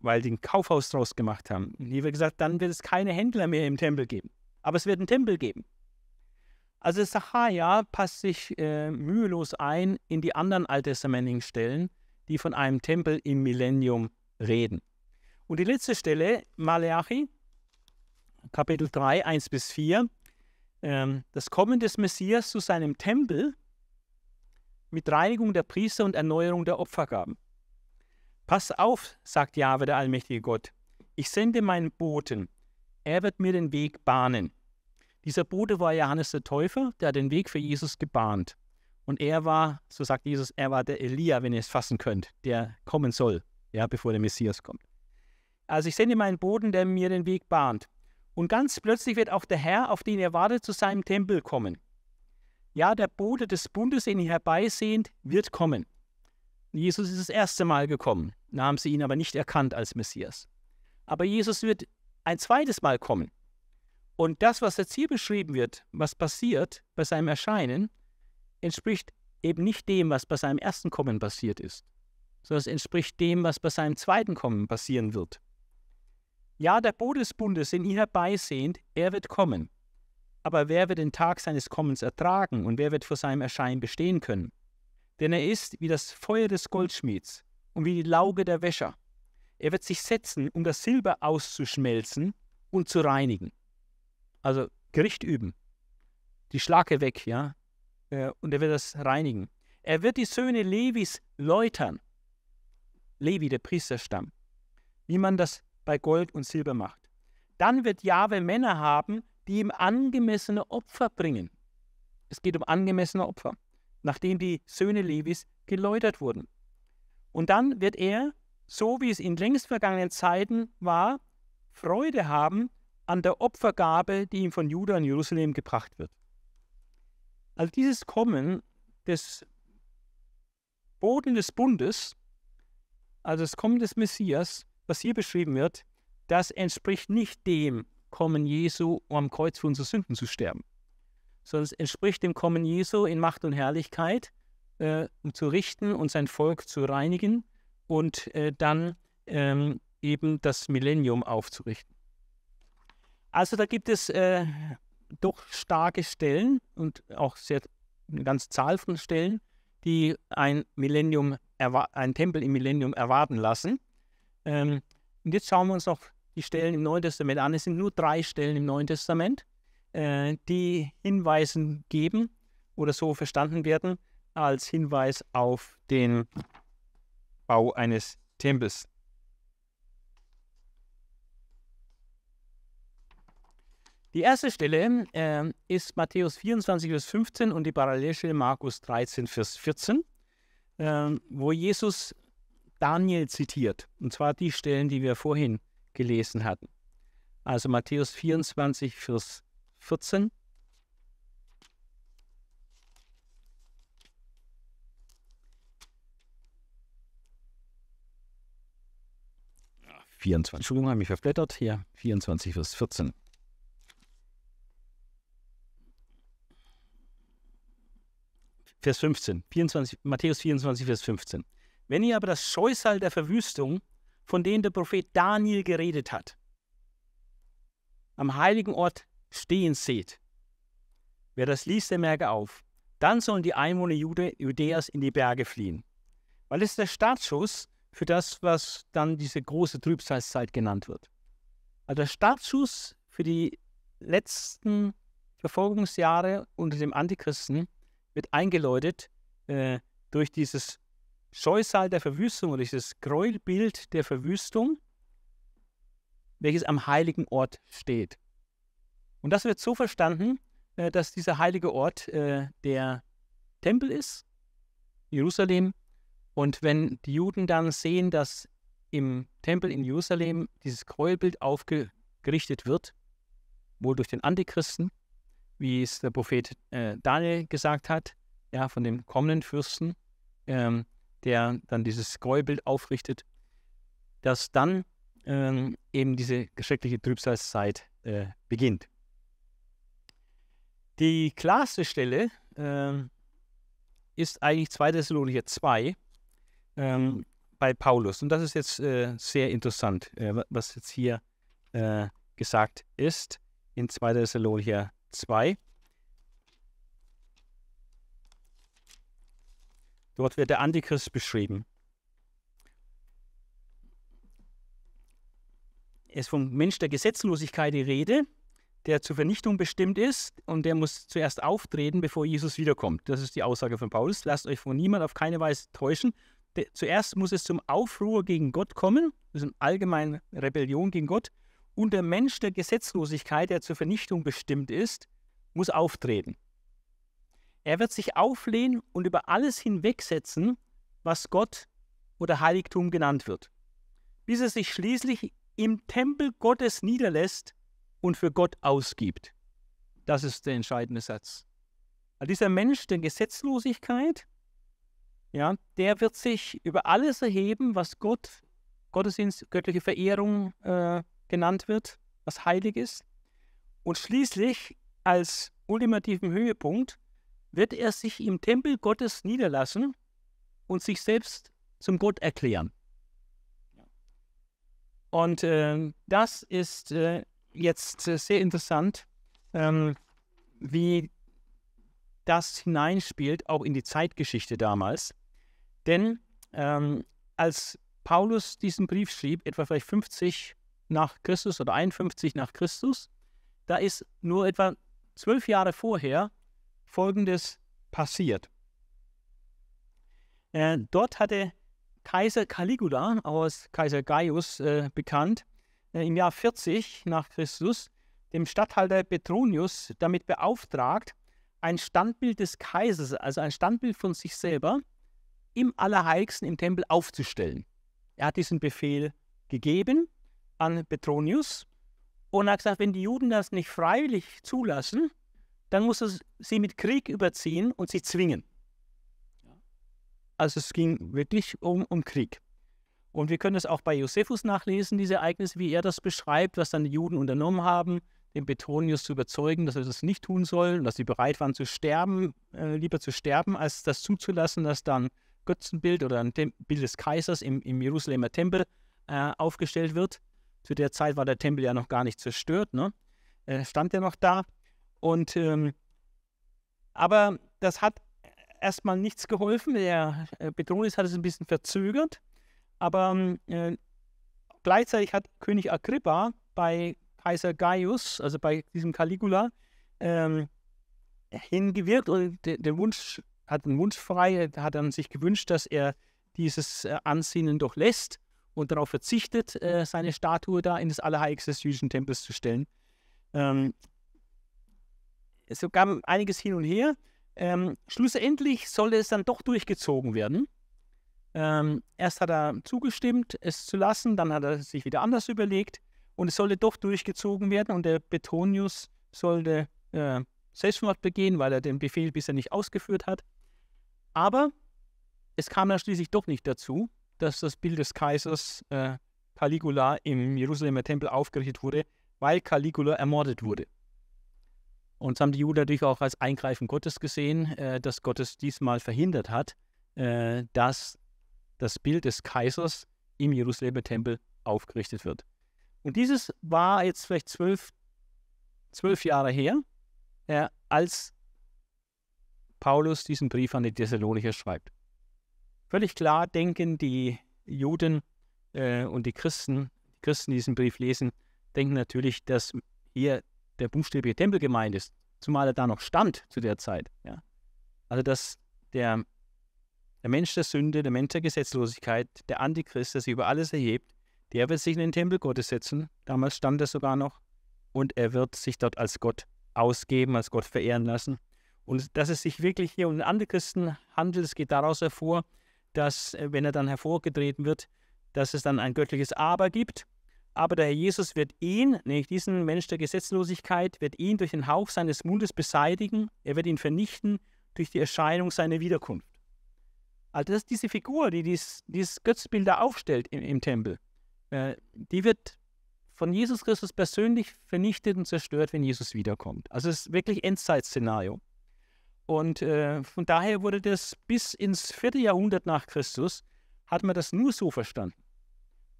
[SPEAKER 1] weil die ein Kaufhaus draus gemacht haben. Und hier gesagt, dann wird es keine Händler mehr im Tempel geben. Aber es wird einen Tempel geben. Also Sacharja passt sich äh, mühelos ein in die anderen alttestamentlichen Stellen, die von einem Tempel im Millennium reden. Und die letzte Stelle, Malachi, Kapitel 3, 1 bis 4, ähm, das Kommen des Messias zu seinem Tempel mit Reinigung der Priester und Erneuerung der Opfergaben. Pass auf, sagt Jahwe, der allmächtige Gott. Ich sende meinen Boten. Er wird mir den Weg bahnen. Dieser Bote war Johannes der Täufer, der den Weg für Jesus gebahnt. Und er war, so sagt Jesus, er war der Elia, wenn ihr es fassen könnt, der kommen soll, ja, bevor der Messias kommt. Also ich sende meinen Boten, der mir den Weg bahnt. Und ganz plötzlich wird auch der Herr, auf den er wartet, zu seinem Tempel kommen. Ja, der Bote des Bundes, den ihr herbeisehnt, wird kommen. Jesus ist das erste Mal gekommen, da haben sie ihn aber nicht erkannt als Messias. Aber Jesus wird ein zweites Mal kommen. Und das, was jetzt hier beschrieben wird, was passiert bei seinem Erscheinen, entspricht eben nicht dem, was bei seinem ersten Kommen passiert ist, sondern es entspricht dem, was bei seinem zweiten Kommen passieren wird. Ja, der Bote des Bundes, den ihr herbeisehnt, er wird kommen. Aber wer wird den Tag seines Kommens ertragen und wer wird vor seinem Erscheinen bestehen können? Denn er ist wie das Feuer des Goldschmieds und wie die Lauge der Wäscher. Er wird sich setzen, um das Silber auszuschmelzen und zu reinigen. Also Gericht üben. Die Schlake weg, ja. Äh, und er wird das reinigen. Er wird die Söhne Levis läutern. Levi, der Priesterstamm. Wie man das bei Gold und Silber macht. dann wird Jahwe Männer haben, die ihm angemessene Opfer bringen. Es geht um angemessene Opfer, nachdem die Söhne Levis geläutert wurden. Und dann wird er, so wie es in längst vergangenen Zeiten war, Freude haben an der Opfergabe, die ihm von Juda und Jerusalem gebracht wird. Also dieses Kommen des Boden des Bundes, also das Kommen des Messias, was hier beschrieben wird, das entspricht nicht dem Kommen Jesu, um am Kreuz für unsere Sünden zu sterben, sondern es entspricht dem Kommen Jesu in Macht und Herrlichkeit, äh, um zu richten und sein Volk zu reinigen und äh, dann ähm, eben das Millennium aufzurichten. Also da gibt es äh, doch starke Stellen und auch sehr, eine ganze Zahl von Stellen, die ein Millennium, ein Tempel im Millennium erwarten lassen. Ähm, und jetzt schauen wir uns noch die Stellen im Neuen Testament an. Es sind nur drei Stellen im Neuen Testament, äh, die Hinweisen geben oder so verstanden werden als Hinweis auf den Bau eines Tempels. Die erste Stelle äh, ist Matthäus 24, Vers 15 und die Parallelstelle Markus 13, Vers 14, äh, wo Jesus Daniel zitiert. Und zwar die Stellen, die wir vorhin gelesen hatten. Also Matthäus 24, Vers 14. Entschuldigung, habe mich verblättert. Hier 24, Vers 14. Vers 15, 24, Matthäus 24, Vers 15. Wenn ihr aber das Scheusal der Verwüstung, von dem der Prophet Daniel geredet hat, am heiligen Ort stehen seht, wer das liest, der merke auf, dann sollen die Einwohner Jude, Judäas in die Berge fliehen. Weil es der Startschuss für das, was dann diese große Trübsalzeit genannt wird. Also der Startschuss für die letzten Verfolgungsjahre unter dem Antichristen wird eingeläutet äh, durch dieses Scheusal der Verwüstung oder dieses Gräuelbild der Verwüstung, welches am heiligen Ort steht. Und das wird so verstanden, äh, dass dieser heilige Ort äh, der Tempel ist, Jerusalem. Und wenn die Juden dann sehen, dass im Tempel in Jerusalem dieses Gräuelbild aufgerichtet wird, wohl durch den Antichristen, wie es der Prophet äh, Daniel gesagt hat, ja, von dem kommenden Fürsten, ähm, der dann dieses Gräuelbild aufrichtet, dass dann ähm, eben diese schreckliche Trübsalzeit äh, beginnt. Die klarste Stelle äh, ist eigentlich 2. Thessalonicher 2 ähm, bei Paulus. Und das ist jetzt äh, sehr interessant, äh, was jetzt hier äh, gesagt ist in 2. Thessalonicher 2. Dort wird der Antichrist beschrieben. Es ist vom Mensch der Gesetzlosigkeit die Rede, der zur Vernichtung bestimmt ist und der muss zuerst auftreten, bevor Jesus wiederkommt. Das ist die Aussage von Paulus. Lasst euch von niemand auf keine Weise täuschen. zuerst muss es zum Aufruhr gegen Gott kommen, das ist eine allgemeine Rebellion gegen Gott. Und der Mensch der Gesetzlosigkeit, der zur Vernichtung bestimmt ist, muss auftreten. Er wird sich auflehnen und über alles hinwegsetzen, was Gott oder Heiligtum genannt wird, bis er sich schließlich im Tempel Gottes niederlässt und für Gott ausgibt. Das ist der entscheidende Satz. Also dieser Mensch der Gesetzlosigkeit, ja, der wird sich über alles erheben, was Gott, Gottesdienst, göttliche Verehrung äh, genannt wird, was heilig ist. Und schließlich als ultimativen Höhepunkt wird er sich im Tempel Gottes niederlassen und sich selbst zum Gott erklären. Und äh, das ist äh, jetzt äh, sehr interessant, ähm, wie das hineinspielt, auch in die Zeitgeschichte damals. Denn ähm, als Paulus diesen Brief schrieb, etwa vielleicht 50 nach Christus oder 51 nach Christus, da ist nur etwa zwölf Jahre vorher Folgendes passiert. Äh, dort hatte Kaiser Caligula, aus Kaiser Gaius äh, bekannt, äh, im Jahr 40 nach Christus dem Statthalter Petronius damit beauftragt, ein Standbild des Kaisers, also ein Standbild von sich selber, im Allerheiligsten im Tempel aufzustellen. Er hat diesen Befehl gegeben an Petronius und hat gesagt, wenn die Juden das nicht freiwillig zulassen, dann muss er sie mit Krieg überziehen und sie zwingen. Also es ging wirklich um, um Krieg. Und wir können es auch bei Josephus nachlesen, diese Ereignisse, wie er das beschreibt, was dann die Juden unternommen haben, den Petronius zu überzeugen, dass er das nicht tun soll, dass sie bereit waren zu sterben, äh, lieber zu sterben, als das zuzulassen, dass dann Götzenbild oder ein Tem Bild des Kaisers im, im Jerusalemer Tempel äh, aufgestellt wird. Zu der Zeit war der Tempel ja noch gar nicht zerstört, ne? äh, stand er noch da. Und ähm, aber das hat erstmal nichts geholfen. Der äh, hat es ein bisschen verzögert, aber ähm, äh, gleichzeitig hat König Agrippa bei Kaiser Gaius, also bei diesem Caligula, ähm, hingewirkt und den, den Wunsch, hat einen Wunsch frei, hat dann sich gewünscht, dass er dieses äh, Ansinnen doch lässt und darauf verzichtet, äh, seine Statue da in das Allerheiligste des jüdischen Tempels zu stellen. Ähm, es gab einiges hin und her. Ähm, schlussendlich soll es dann doch durchgezogen werden. Ähm, erst hat er zugestimmt, es zu lassen, dann hat er sich wieder anders überlegt und es sollte doch durchgezogen werden und der Betonius sollte äh, Selbstmord begehen, weil er den Befehl bisher nicht ausgeführt hat. Aber es kam dann schließlich doch nicht dazu, dass das Bild des Kaisers äh, Caligula im Jerusalemer Tempel aufgerichtet wurde, weil Caligula ermordet wurde. Und das haben die Juden natürlich auch als Eingreifen Gottes gesehen, äh, dass Gott es diesmal verhindert hat, äh, dass das Bild des Kaisers im Jerusalemer Tempel aufgerichtet wird. Und dieses war jetzt vielleicht zwölf, zwölf Jahre her, äh, als Paulus diesen Brief an die Thessalonicher schreibt. Völlig klar denken die Juden äh, und die Christen, die Christen, die diesen Brief lesen, denken natürlich, dass hier der buchstäbliche Tempel gemeint ist, zumal er da noch stand zu der Zeit. Ja. Also dass der, der Mensch der Sünde, der Mensch der Gesetzlosigkeit, der Antichrist, der sich über alles erhebt, der wird sich in den Tempel Gottes setzen. Damals stand er sogar noch. Und er wird sich dort als Gott ausgeben, als Gott verehren lassen. Und dass es sich wirklich hier um den Antichristen handelt, es geht daraus hervor, dass, äh, wenn er dann hervorgetreten wird, dass es dann ein göttliches Aber gibt. Aber der Herr Jesus wird ihn, nämlich diesen Mensch der Gesetzlosigkeit, wird ihn durch den Hauch seines Mundes beseitigen. Er wird ihn vernichten durch die Erscheinung seiner Wiederkunft. Also das ist diese Figur, die dies, dieses Götzbild da aufstellt im, im Tempel. Äh, die wird von Jesus Christus persönlich vernichtet und zerstört, wenn Jesus wiederkommt. Also es ist wirklich Endzeitszenario. Und äh, von daher wurde das bis ins vierte Jahrhundert nach Christus, hat man das nur so verstanden.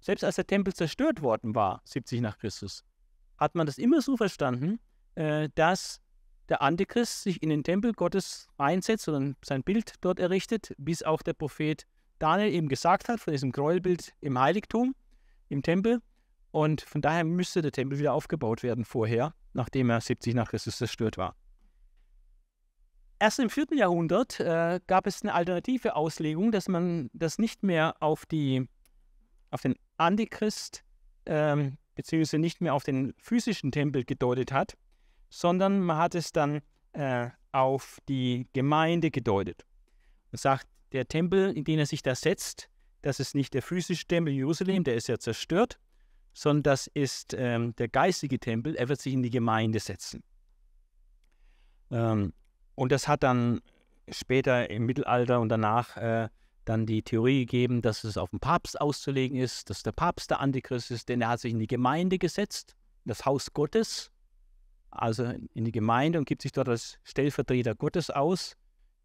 [SPEAKER 1] Selbst als der Tempel zerstört worden war, 70 nach Christus, hat man das immer so verstanden, äh, dass der Antichrist sich in den Tempel Gottes einsetzt und sein Bild dort errichtet, bis auch der Prophet Daniel eben gesagt hat, von diesem Gräuelbild im Heiligtum im Tempel. Und von daher müsste der Tempel wieder aufgebaut werden vorher, nachdem er 70 nach Christus zerstört war. Erst im 4. Jahrhundert äh, gab es eine alternative Auslegung, dass man das nicht mehr auf, die, auf den Antichrist ähm, beziehungsweise nicht mehr auf den physischen Tempel gedeutet hat, sondern man hat es dann äh, auf die Gemeinde gedeutet. Man sagt, der Tempel, in den er sich da setzt, das ist nicht der physische Tempel Jerusalem, der ist ja zerstört, sondern das ist ähm, der geistige Tempel. Er wird sich in die Gemeinde setzen. Ähm, und das hat dann später im Mittelalter und danach äh, dann die Theorie gegeben, dass es auf den Papst auszulegen ist, dass der Papst der Antichrist ist, denn er hat sich in die Gemeinde gesetzt, das Haus Gottes, also in die Gemeinde und gibt sich dort als Stellvertreter Gottes aus.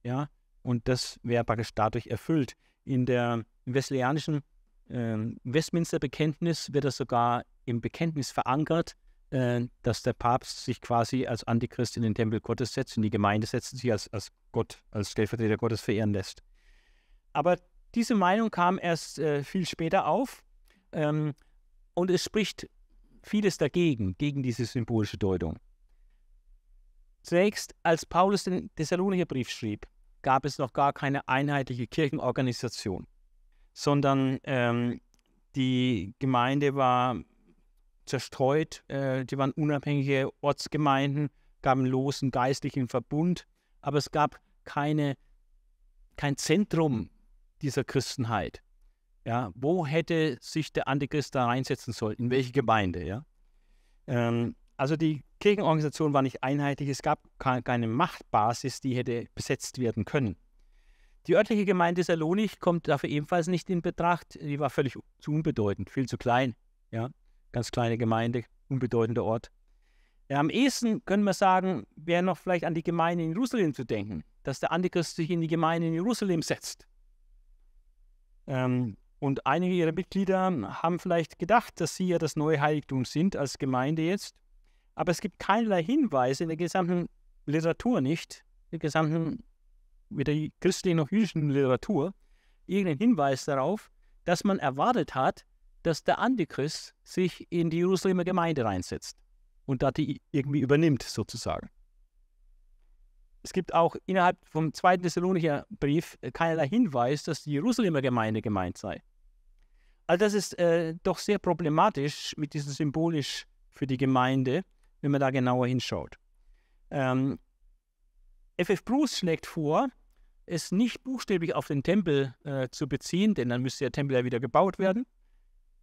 [SPEAKER 1] Ja, und das wäre praktisch dadurch erfüllt. In der wesleyanischen äh, Westminster-Bekenntnis wird das sogar im Bekenntnis verankert, äh, dass der Papst sich quasi als Antichrist in den Tempel Gottes setzt und die Gemeinde setzt sich als, als Gott, als Stellvertreter Gottes verehren lässt. Aber diese Meinung kam erst äh, viel später auf ähm, und es spricht vieles dagegen, gegen diese symbolische Deutung. Zunächst, als Paulus den Thessalonicher Brief schrieb, gab es noch gar keine einheitliche Kirchenorganisation sondern ähm, die Gemeinde war zerstreut, äh, die waren unabhängige Ortsgemeinden, gaben losen geistlichen Verbund, aber es gab keine, kein Zentrum dieser Christenheit. Ja, wo hätte sich der Antichrist da reinsetzen sollen? In welche Gemeinde? Ja? Ähm, also die Kirchenorganisation war nicht einheitlich, es gab keine Machtbasis, die hätte besetzt werden können. Die örtliche Gemeinde Salonik kommt dafür ebenfalls nicht in Betracht. Die war völlig zu unbedeutend, viel zu klein. Ja, ganz kleine Gemeinde, unbedeutender Ort. Ja, am ehesten können wir sagen, wäre noch vielleicht an die Gemeinde in Jerusalem zu denken, dass der Antichrist sich in die Gemeinde in Jerusalem setzt. Ähm, und einige ihrer Mitglieder haben vielleicht gedacht, dass sie ja das neue Heiligtum sind als Gemeinde jetzt. Aber es gibt keinerlei Hinweise in der gesamten Literatur nicht, in der gesamten, weder christlichen noch jüdischen Literatur, irgendeinen Hinweis darauf, dass man erwartet hat, dass der Antichrist sich in die Jerusalemer Gemeinde reinsetzt und da die irgendwie übernimmt, sozusagen. Es gibt auch innerhalb vom zweiten Thessalonicher Brief keinerlei Hinweis, dass die Jerusalemer Gemeinde gemeint sei. Also das ist äh, doch sehr problematisch mit diesem symbolisch für die Gemeinde, wenn man da genauer hinschaut. Ähm, F.F. Bruce schlägt vor, es nicht buchstäblich auf den Tempel äh, zu beziehen, denn dann müsste der Tempel ja wieder gebaut werden,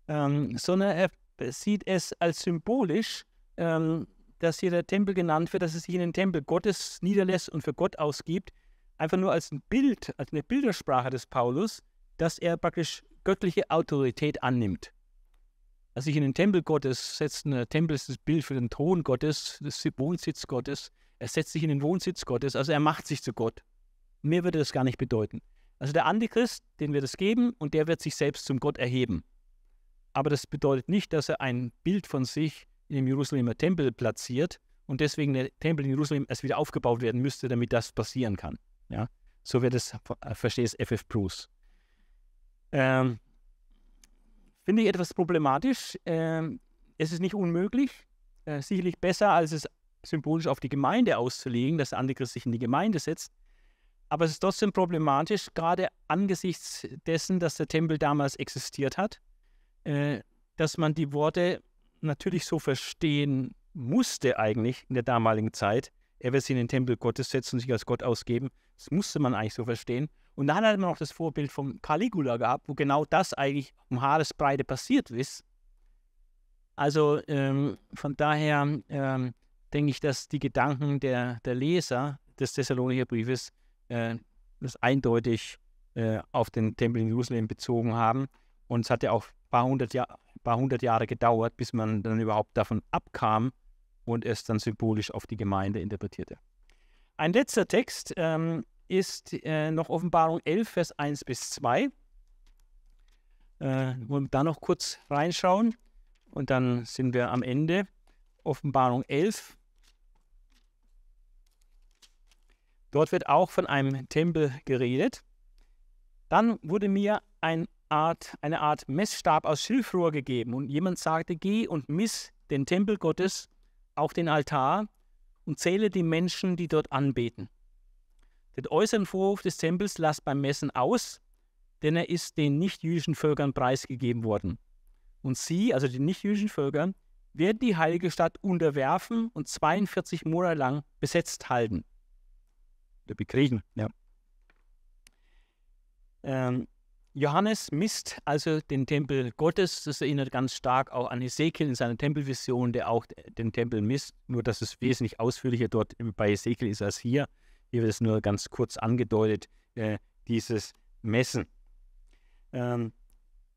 [SPEAKER 1] ähm, sondern er sieht es als symbolisch, ähm, dass hier der Tempel genannt wird, dass es sich in den Tempel Gottes niederlässt und für Gott ausgibt, einfach nur als ein Bild, als eine Bildersprache des Paulus, dass er praktisch göttliche Autorität annimmt. Also sich in den Tempel Gottes setzt, der Tempel ist das Bild für den Thron Gottes, das Wohnsitz Gottes. Er setzt sich in den Wohnsitz Gottes, also er macht sich zu Gott. Mehr würde das gar nicht bedeuten. Also der Antichrist, den wird es geben und der wird sich selbst zum Gott erheben. Aber das bedeutet nicht, dass er ein Bild von sich in dem Jerusalemer Tempel platziert und deswegen der Tempel in Jerusalem erst wieder aufgebaut werden müsste, damit das passieren kann. Ja? So wird es, versteht es F.F. Bruce. Ähm, Finde ich etwas problematisch. Ähm, es ist nicht unmöglich, äh, sicherlich besser, als es symbolisch auf die Gemeinde auszulegen, dass der Antichrist sich in die Gemeinde setzt. Aber es ist trotzdem problematisch, gerade angesichts dessen, dass der Tempel damals existiert hat, äh, dass man die Worte natürlich so verstehen musste eigentlich in der damaligen Zeit. Er wird sich in den Tempel Gottes setzen und sich als Gott ausgeben. Das musste man eigentlich so verstehen. Und dann hat man noch das Vorbild von Caligula gehabt, wo genau das eigentlich um Haaresbreite passiert ist. Also ähm, von daher ähm, denke ich, dass die Gedanken der, der Leser des Thessalonicher Briefes äh, das eindeutig äh, auf den Tempel in Jerusalem bezogen haben. Und es hat ja auch ein paar hundert, Jahr, paar hundert Jahre gedauert, bis man dann überhaupt davon abkam und es dann symbolisch auf die Gemeinde interpretierte. Ein letzter Text ähm, ist äh, noch Offenbarung 11, Vers 1 bis 2. Äh, wollen wir da noch kurz reinschauen und dann sind wir am Ende. Offenbarung 11. Dort wird auch von einem Tempel geredet. Dann wurde mir ein Art, eine Art Messstab aus Schilfrohr gegeben und jemand sagte, geh und miss den Tempel Gottes auf den Altar und zähle die Menschen, die dort anbeten. Den äußeren Vorhof des Tempels lasst beim Messen aus, denn er ist den nichtjüdischen Völkern preisgegeben worden. Und sie, also die nichtjüdischen Völker, werden die heilige Stadt unterwerfen und 42 Monate lang besetzt halten. Oder bekriegen, ja. Ähm, Johannes misst also den Tempel Gottes. Das erinnert ganz stark auch an Ezekiel in seiner Tempelvision, der auch den Tempel misst. Nur, dass es wesentlich ausführlicher dort bei Ezekiel ist als hier. Hier wird es nur ganz kurz angedeutet, äh, dieses Messen. Ähm,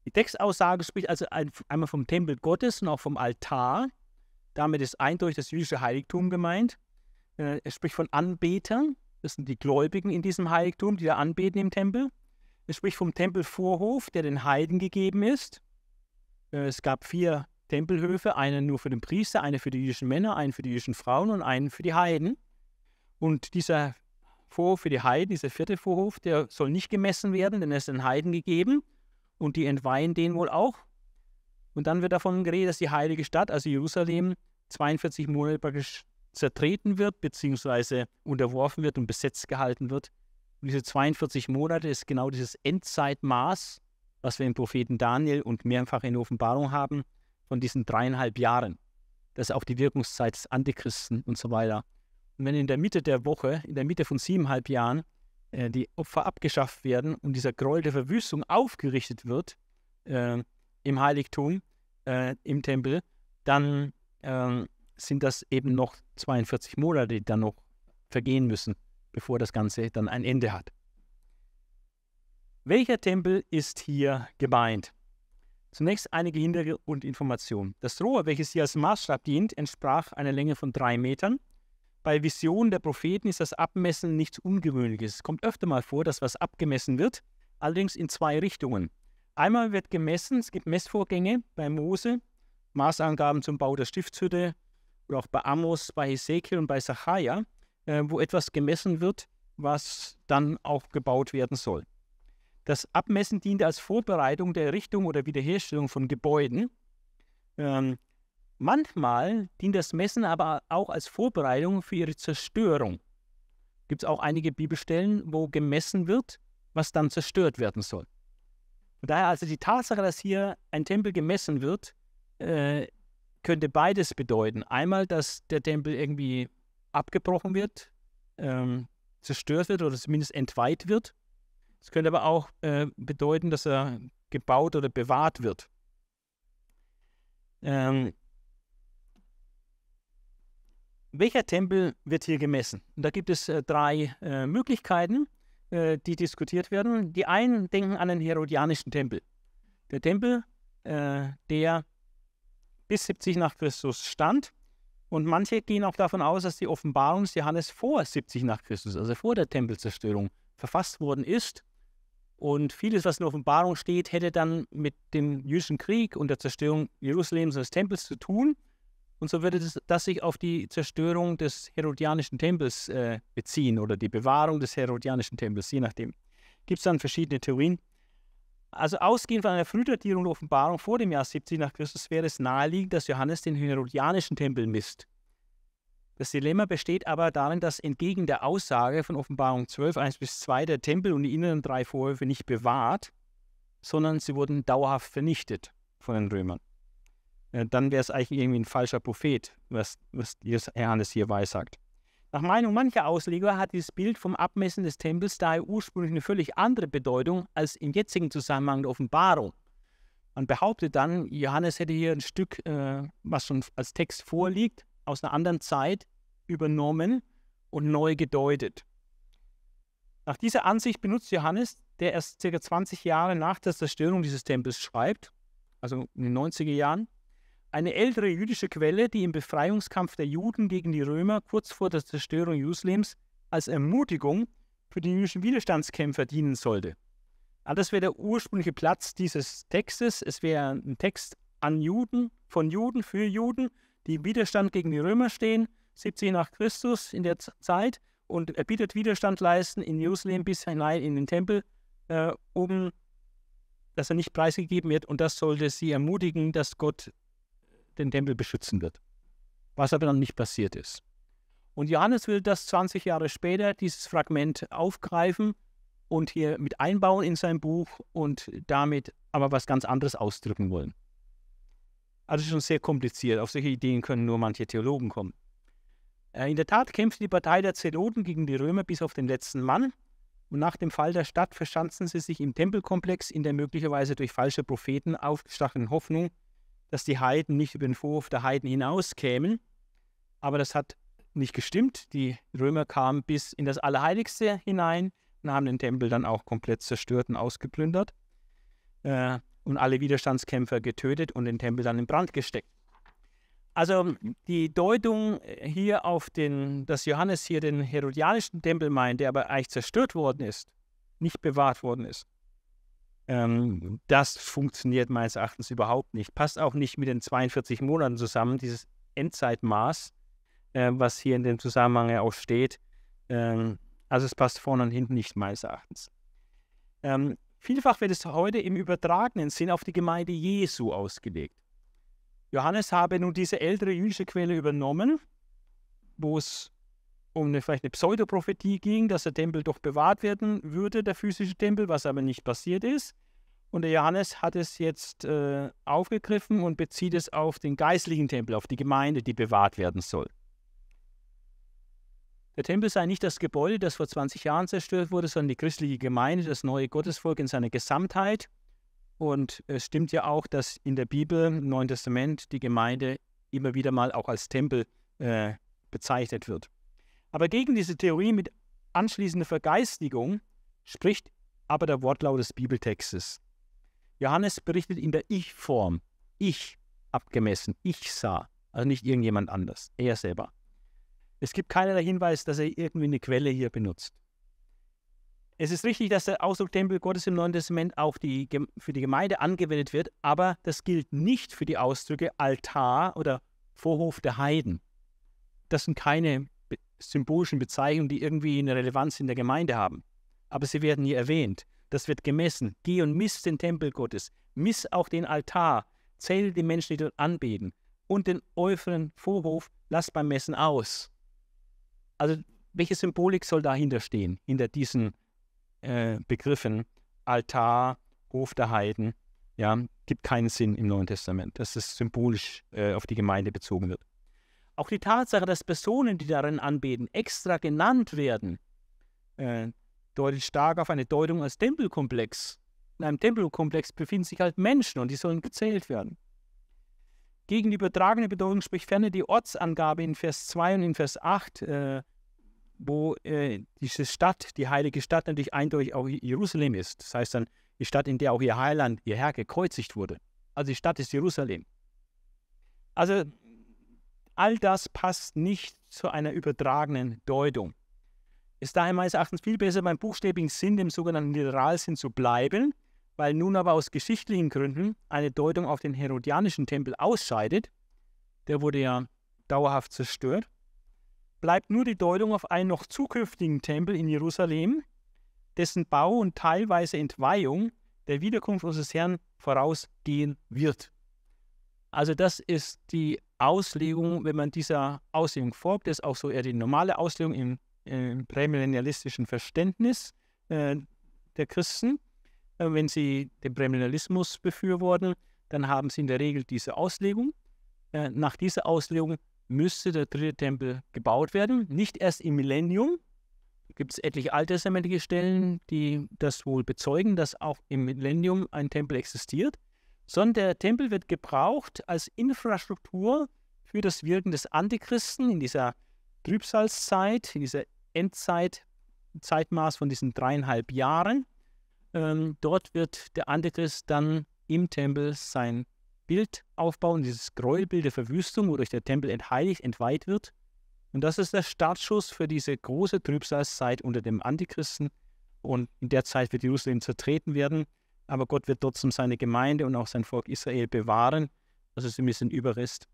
[SPEAKER 1] die Textaussage spricht also ein, einmal vom Tempel Gottes und auch vom Altar. Damit ist eindeutig das jüdische Heiligtum gemeint. Äh, es spricht von Anbetern. Das sind die Gläubigen in diesem Heiligtum, die da anbeten im Tempel. Es spricht vom Tempelvorhof, der den Heiden gegeben ist. Äh, es gab vier Tempelhöfe, einen nur für den Priester, einen für die jüdischen Männer, einen für die jüdischen Frauen und einen für die Heiden. Und dieser Vorhof für die Heiden, dieser vierte Vorhof, der soll nicht gemessen werden, denn er ist den Heiden gegeben und die entweihen den wohl auch. Und dann wird davon geredet, dass die heilige Stadt, also Jerusalem, 42 Monate praktisch zertreten wird, beziehungsweise unterworfen wird und besetzt gehalten wird. Und diese 42 Monate ist genau dieses Endzeitmaß, was wir im Propheten Daniel und mehrfach in Offenbarung haben, von diesen dreieinhalb Jahren. Das ist auch die Wirkungszeit des Antichristen und so weiter. Und wenn in der Mitte der Woche, in der Mitte von siebeneinhalb Jahren, äh, die Opfer abgeschafft werden und dieser Gräuel der Verwüstung aufgerichtet wird äh, im Heiligtum, äh, im Tempel, dann ähm, sind das eben noch 42 Monate, die dann noch vergehen müssen, bevor das Ganze dann ein Ende hat. Welcher Tempel ist hier gemeint? Zunächst einige Hintergrundinformationen. Das Rohr, welches hier als Maßstab dient, entsprach einer Länge von drei Metern. Bei Visionen der Propheten ist das Abmessen nichts Ungewöhnliches. Es kommt öfter mal vor, dass was abgemessen wird, allerdings in zwei Richtungen. Einmal wird gemessen, es gibt Messvorgänge bei Mose, Maßangaben zum Bau der Stiftshütte oder auch bei Amos, bei Hesekiel und bei Sacharja, äh, wo etwas gemessen wird, was dann auch gebaut werden soll. Das Abmessen diente als Vorbereitung der Errichtung oder Wiederherstellung von Gebäuden. Ähm, manchmal dient das Messen aber auch als Vorbereitung für ihre Zerstörung. Gibt es auch einige Bibelstellen, wo gemessen wird, was dann zerstört werden soll. Von daher also die Tatsache, dass hier ein Tempel gemessen wird, äh, könnte beides bedeuten. Einmal, dass der Tempel irgendwie abgebrochen wird, ähm, zerstört wird oder zumindest entweiht wird. Es könnte aber auch äh, bedeuten, dass er gebaut oder bewahrt wird. Ähm, welcher Tempel wird hier gemessen? Und da gibt es äh, drei äh, Möglichkeiten, äh, die diskutiert werden. Die einen denken an den Herodianischen Tempel. Der Tempel, äh, der bis 70 nach Christus stand. Und manche gehen auch davon aus, dass die Offenbarung des Johannes vor 70 nach Christus, also vor der Tempelzerstörung, verfasst worden ist. Und vieles, was in der Offenbarung steht, hätte dann mit dem jüdischen Krieg und der Zerstörung Jerusalems und des Tempels zu tun. Und so würde das, das sich auf die Zerstörung des Herodianischen Tempels äh, beziehen oder die Bewahrung des Herodianischen Tempels, je nachdem. Gibt es dann verschiedene Theorien. Also ausgehend von einer Frühdatierung der Offenbarung vor dem Jahr 70 nach Christus wäre es naheliegend, dass Johannes den Herodianischen Tempel misst. Das Dilemma besteht aber darin, dass entgegen der Aussage von Offenbarung 12, 1 bis 2 der Tempel und die inneren drei Vorhöfe nicht bewahrt, sondern sie wurden dauerhaft vernichtet von den Römern. Dann wäre es eigentlich irgendwie ein falscher Prophet, was, was Johannes hier weissagt. Nach Meinung mancher Ausleger hat dieses Bild vom Abmessen des Tempels daher ursprünglich eine völlig andere Bedeutung als im jetzigen Zusammenhang der Offenbarung. Man behauptet dann, Johannes hätte hier ein Stück, äh, was schon als Text vorliegt, aus einer anderen Zeit übernommen und neu gedeutet. Nach dieser Ansicht benutzt Johannes, der erst ca. 20 Jahre nach der Zerstörung dieses Tempels schreibt, also in den 90er Jahren, eine ältere jüdische Quelle, die im Befreiungskampf der Juden gegen die Römer kurz vor der Zerstörung Jerusalems als Ermutigung für die jüdischen Widerstandskämpfer dienen sollte. Das wäre der ursprüngliche Platz dieses Textes. Es wäre ein Text an Juden, von Juden für Juden, die im Widerstand gegen die Römer stehen, 70 nach Christus in der Zeit, und er bietet Widerstand leisten in Jerusalem bis hinein in den Tempel, äh, um dass er nicht preisgegeben wird. Und das sollte sie ermutigen, dass Gott den Tempel beschützen wird. Was aber dann nicht passiert ist. Und Johannes will das 20 Jahre später, dieses Fragment aufgreifen und hier mit einbauen in sein Buch und damit aber was ganz anderes ausdrücken wollen. Also schon sehr kompliziert. Auf solche Ideen können nur manche Theologen kommen. Äh, in der Tat kämpfte die Partei der Zeloten gegen die Römer bis auf den letzten Mann. Und nach dem Fall der Stadt verschanzten sie sich im Tempelkomplex in der möglicherweise durch falsche Propheten aufgestachenen Hoffnung, dass die Heiden nicht über den Vorhof der Heiden hinauskämen. Aber das hat nicht gestimmt. Die Römer kamen bis in das Allerheiligste hinein und haben den Tempel dann auch komplett zerstört und ausgeplündert. Äh, und alle Widerstandskämpfer getötet und den Tempel dann in Brand gesteckt. Also die Deutung hier auf den, dass Johannes hier den herodianischen Tempel meint, der aber eigentlich zerstört worden ist, nicht bewahrt worden ist, ähm, das funktioniert meines Erachtens überhaupt nicht. Passt auch nicht mit den 42 Monaten zusammen, dieses Endzeitmaß, äh, was hier in dem Zusammenhang auch steht. Ähm, also es passt vorne und hinten nicht meines Erachtens. Ähm, Vielfach wird es heute im übertragenen Sinn auf die Gemeinde Jesu ausgelegt. Johannes habe nun diese ältere jüdische Quelle übernommen, wo es um eine, vielleicht eine Pseudoprophetie ging, dass der Tempel doch bewahrt werden würde, der physische Tempel, was aber nicht passiert ist. Und der Johannes hat es jetzt äh, aufgegriffen und bezieht es auf den geistlichen Tempel, auf die Gemeinde, die bewahrt werden soll. Der Tempel sei nicht das Gebäude, das vor 20 Jahren zerstört wurde, sondern die christliche Gemeinde, das neue Gottesvolk in seiner Gesamtheit. Und es stimmt ja auch, dass in der Bibel, im Neuen Testament, die Gemeinde immer wieder mal auch als Tempel äh, bezeichnet wird. Aber gegen diese Theorie mit anschließender Vergeistigung spricht aber der Wortlaut des Bibeltextes. Johannes berichtet in der Ich-Form. Ich abgemessen. Ich sah. Also nicht irgendjemand anders. Er selber. Es gibt keinerlei Hinweis, dass er irgendwie eine Quelle hier benutzt. Es ist richtig, dass der Ausdruck Tempel Gottes im Neuen Testament auch die, für die Gemeinde angewendet wird, aber das gilt nicht für die Ausdrücke Altar oder Vorhof der Heiden. Das sind keine symbolischen Bezeichnungen, die irgendwie eine Relevanz in der Gemeinde haben. Aber sie werden hier erwähnt. Das wird gemessen. Geh und miss den Tempel Gottes. Miss auch den Altar. Zähle die Menschen, die dort anbeten. Und den äußeren Vorhof lass beim Messen aus. Also, welche Symbolik soll dahinter stehen, hinter diesen äh, Begriffen? Altar, Hof der Heiden, ja, gibt keinen Sinn im Neuen Testament, dass es symbolisch äh, auf die Gemeinde bezogen wird. Auch die Tatsache, dass Personen, die darin anbeten, extra genannt werden, äh, deutet stark auf eine Deutung als Tempelkomplex. In einem Tempelkomplex befinden sich halt Menschen und die sollen gezählt werden. Gegen die übertragene Bedeutung spricht ferner die Ortsangabe in Vers 2 und in Vers 8, äh, wo äh, diese Stadt, die heilige Stadt natürlich eindeutig auch Jerusalem ist. Das heißt dann die Stadt, in der auch ihr Heiland, ihr Herr gekreuzigt wurde. Also die Stadt ist Jerusalem. Also All das passt nicht zu einer übertragenen Deutung. Ist daher meines Erachtens viel besser, beim buchstäblichen Sinn, dem sogenannten Literalsinn, zu bleiben, weil nun aber aus geschichtlichen Gründen eine Deutung auf den herodianischen Tempel ausscheidet. Der wurde ja dauerhaft zerstört. Bleibt nur die Deutung auf einen noch zukünftigen Tempel in Jerusalem, dessen Bau und teilweise Entweihung der Wiederkunft unseres Herrn vorausgehen wird. Also das ist die Auslegung, wenn man dieser Auslegung folgt, ist auch so eher die normale Auslegung im, im prämillennialistischen Verständnis äh, der Christen. Äh, wenn sie den Prämillennialismus befürworten, dann haben sie in der Regel diese Auslegung. Äh, nach dieser Auslegung müsste der dritte Tempel gebaut werden, nicht erst im Millennium. Gibt es etliche alttestamentliche Stellen, die das wohl bezeugen, dass auch im Millennium ein Tempel existiert sondern der Tempel wird gebraucht als Infrastruktur für das Wirken des Antichristen in dieser Trübsalzeit, in dieser Endzeit, Zeitmaß von diesen dreieinhalb Jahren. Ähm, dort wird der Antichrist dann im Tempel sein Bild aufbauen, dieses Gräuelbild der Verwüstung, wodurch der Tempel entheiligt, entweiht wird. Und das ist der Startschuss für diese große Trübsalzeit unter dem Antichristen. Und in der Zeit wird Jerusalem zertreten werden aber Gott wird trotzdem seine Gemeinde und auch sein Volk Israel bewahren. Also sie müssen Überrest.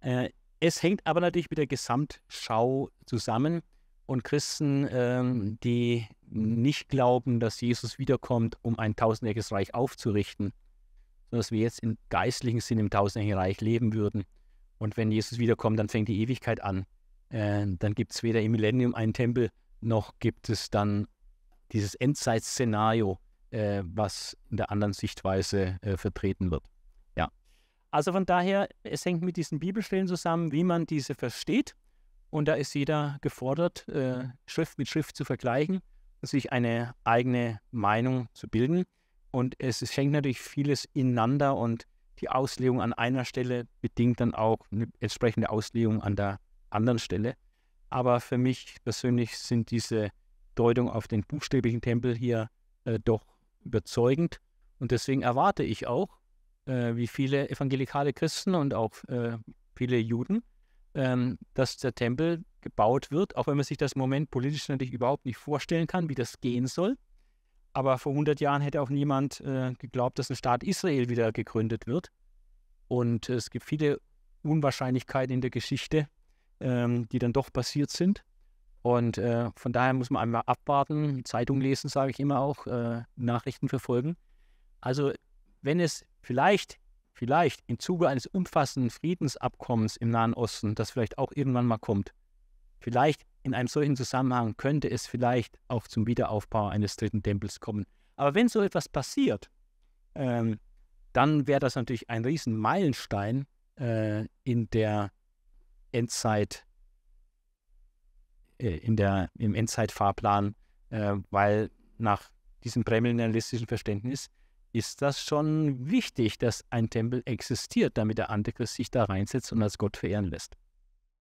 [SPEAKER 1] Äh, es hängt aber natürlich mit der Gesamtschau zusammen. Und Christen, ähm, die nicht glauben, dass Jesus wiederkommt, um ein tausendjähriges Reich aufzurichten, sondern dass wir jetzt im geistlichen Sinn im tausendjährigen Reich leben würden. Und wenn Jesus wiederkommt, dann fängt die Ewigkeit an. Äh, dann gibt es weder im Millennium einen Tempel, noch gibt es dann dieses Endzeitszenario, äh, was in der anderen Sichtweise äh, vertreten wird. Ja. Also von daher, es hängt mit diesen Bibelstellen zusammen, wie man diese versteht. Und da ist jeder gefordert, äh, Schrift mit Schrift zu vergleichen und sich eine eigene Meinung zu bilden. Und es, es hängt natürlich vieles ineinander und die Auslegung an einer Stelle bedingt dann auch eine entsprechende Auslegung an der anderen Stelle. Aber für mich persönlich sind diese Deutungen auf den buchstäblichen Tempel hier äh, doch überzeugend. Und deswegen erwarte ich auch, äh, wie viele evangelikale Christen und auch äh, viele Juden, ähm, dass der Tempel gebaut wird, auch wenn man sich das im Moment politisch natürlich überhaupt nicht vorstellen kann, wie das gehen soll. Aber vor 100 Jahren hätte auch niemand äh, geglaubt, dass ein Staat Israel wieder gegründet wird. Und es gibt viele Unwahrscheinlichkeiten in der Geschichte, ähm, die dann doch passiert sind. Und äh, von daher muss man einmal abwarten, Zeitung lesen, sage ich immer auch, äh, Nachrichten verfolgen. Also wenn es vielleicht, vielleicht im Zuge eines umfassenden Friedensabkommens im Nahen Osten, das vielleicht auch irgendwann mal kommt, vielleicht in einem solchen Zusammenhang könnte es vielleicht auch zum Wiederaufbau eines dritten Tempels kommen. Aber wenn so etwas passiert, ähm, dann wäre das natürlich ein riesen Meilenstein äh, in der Endzeit, in der, im Endzeitfahrplan, äh, weil nach diesem prämillennialistischen Verständnis ist das schon wichtig, dass ein Tempel existiert, damit der Antichrist sich da reinsetzt und als Gott verehren lässt.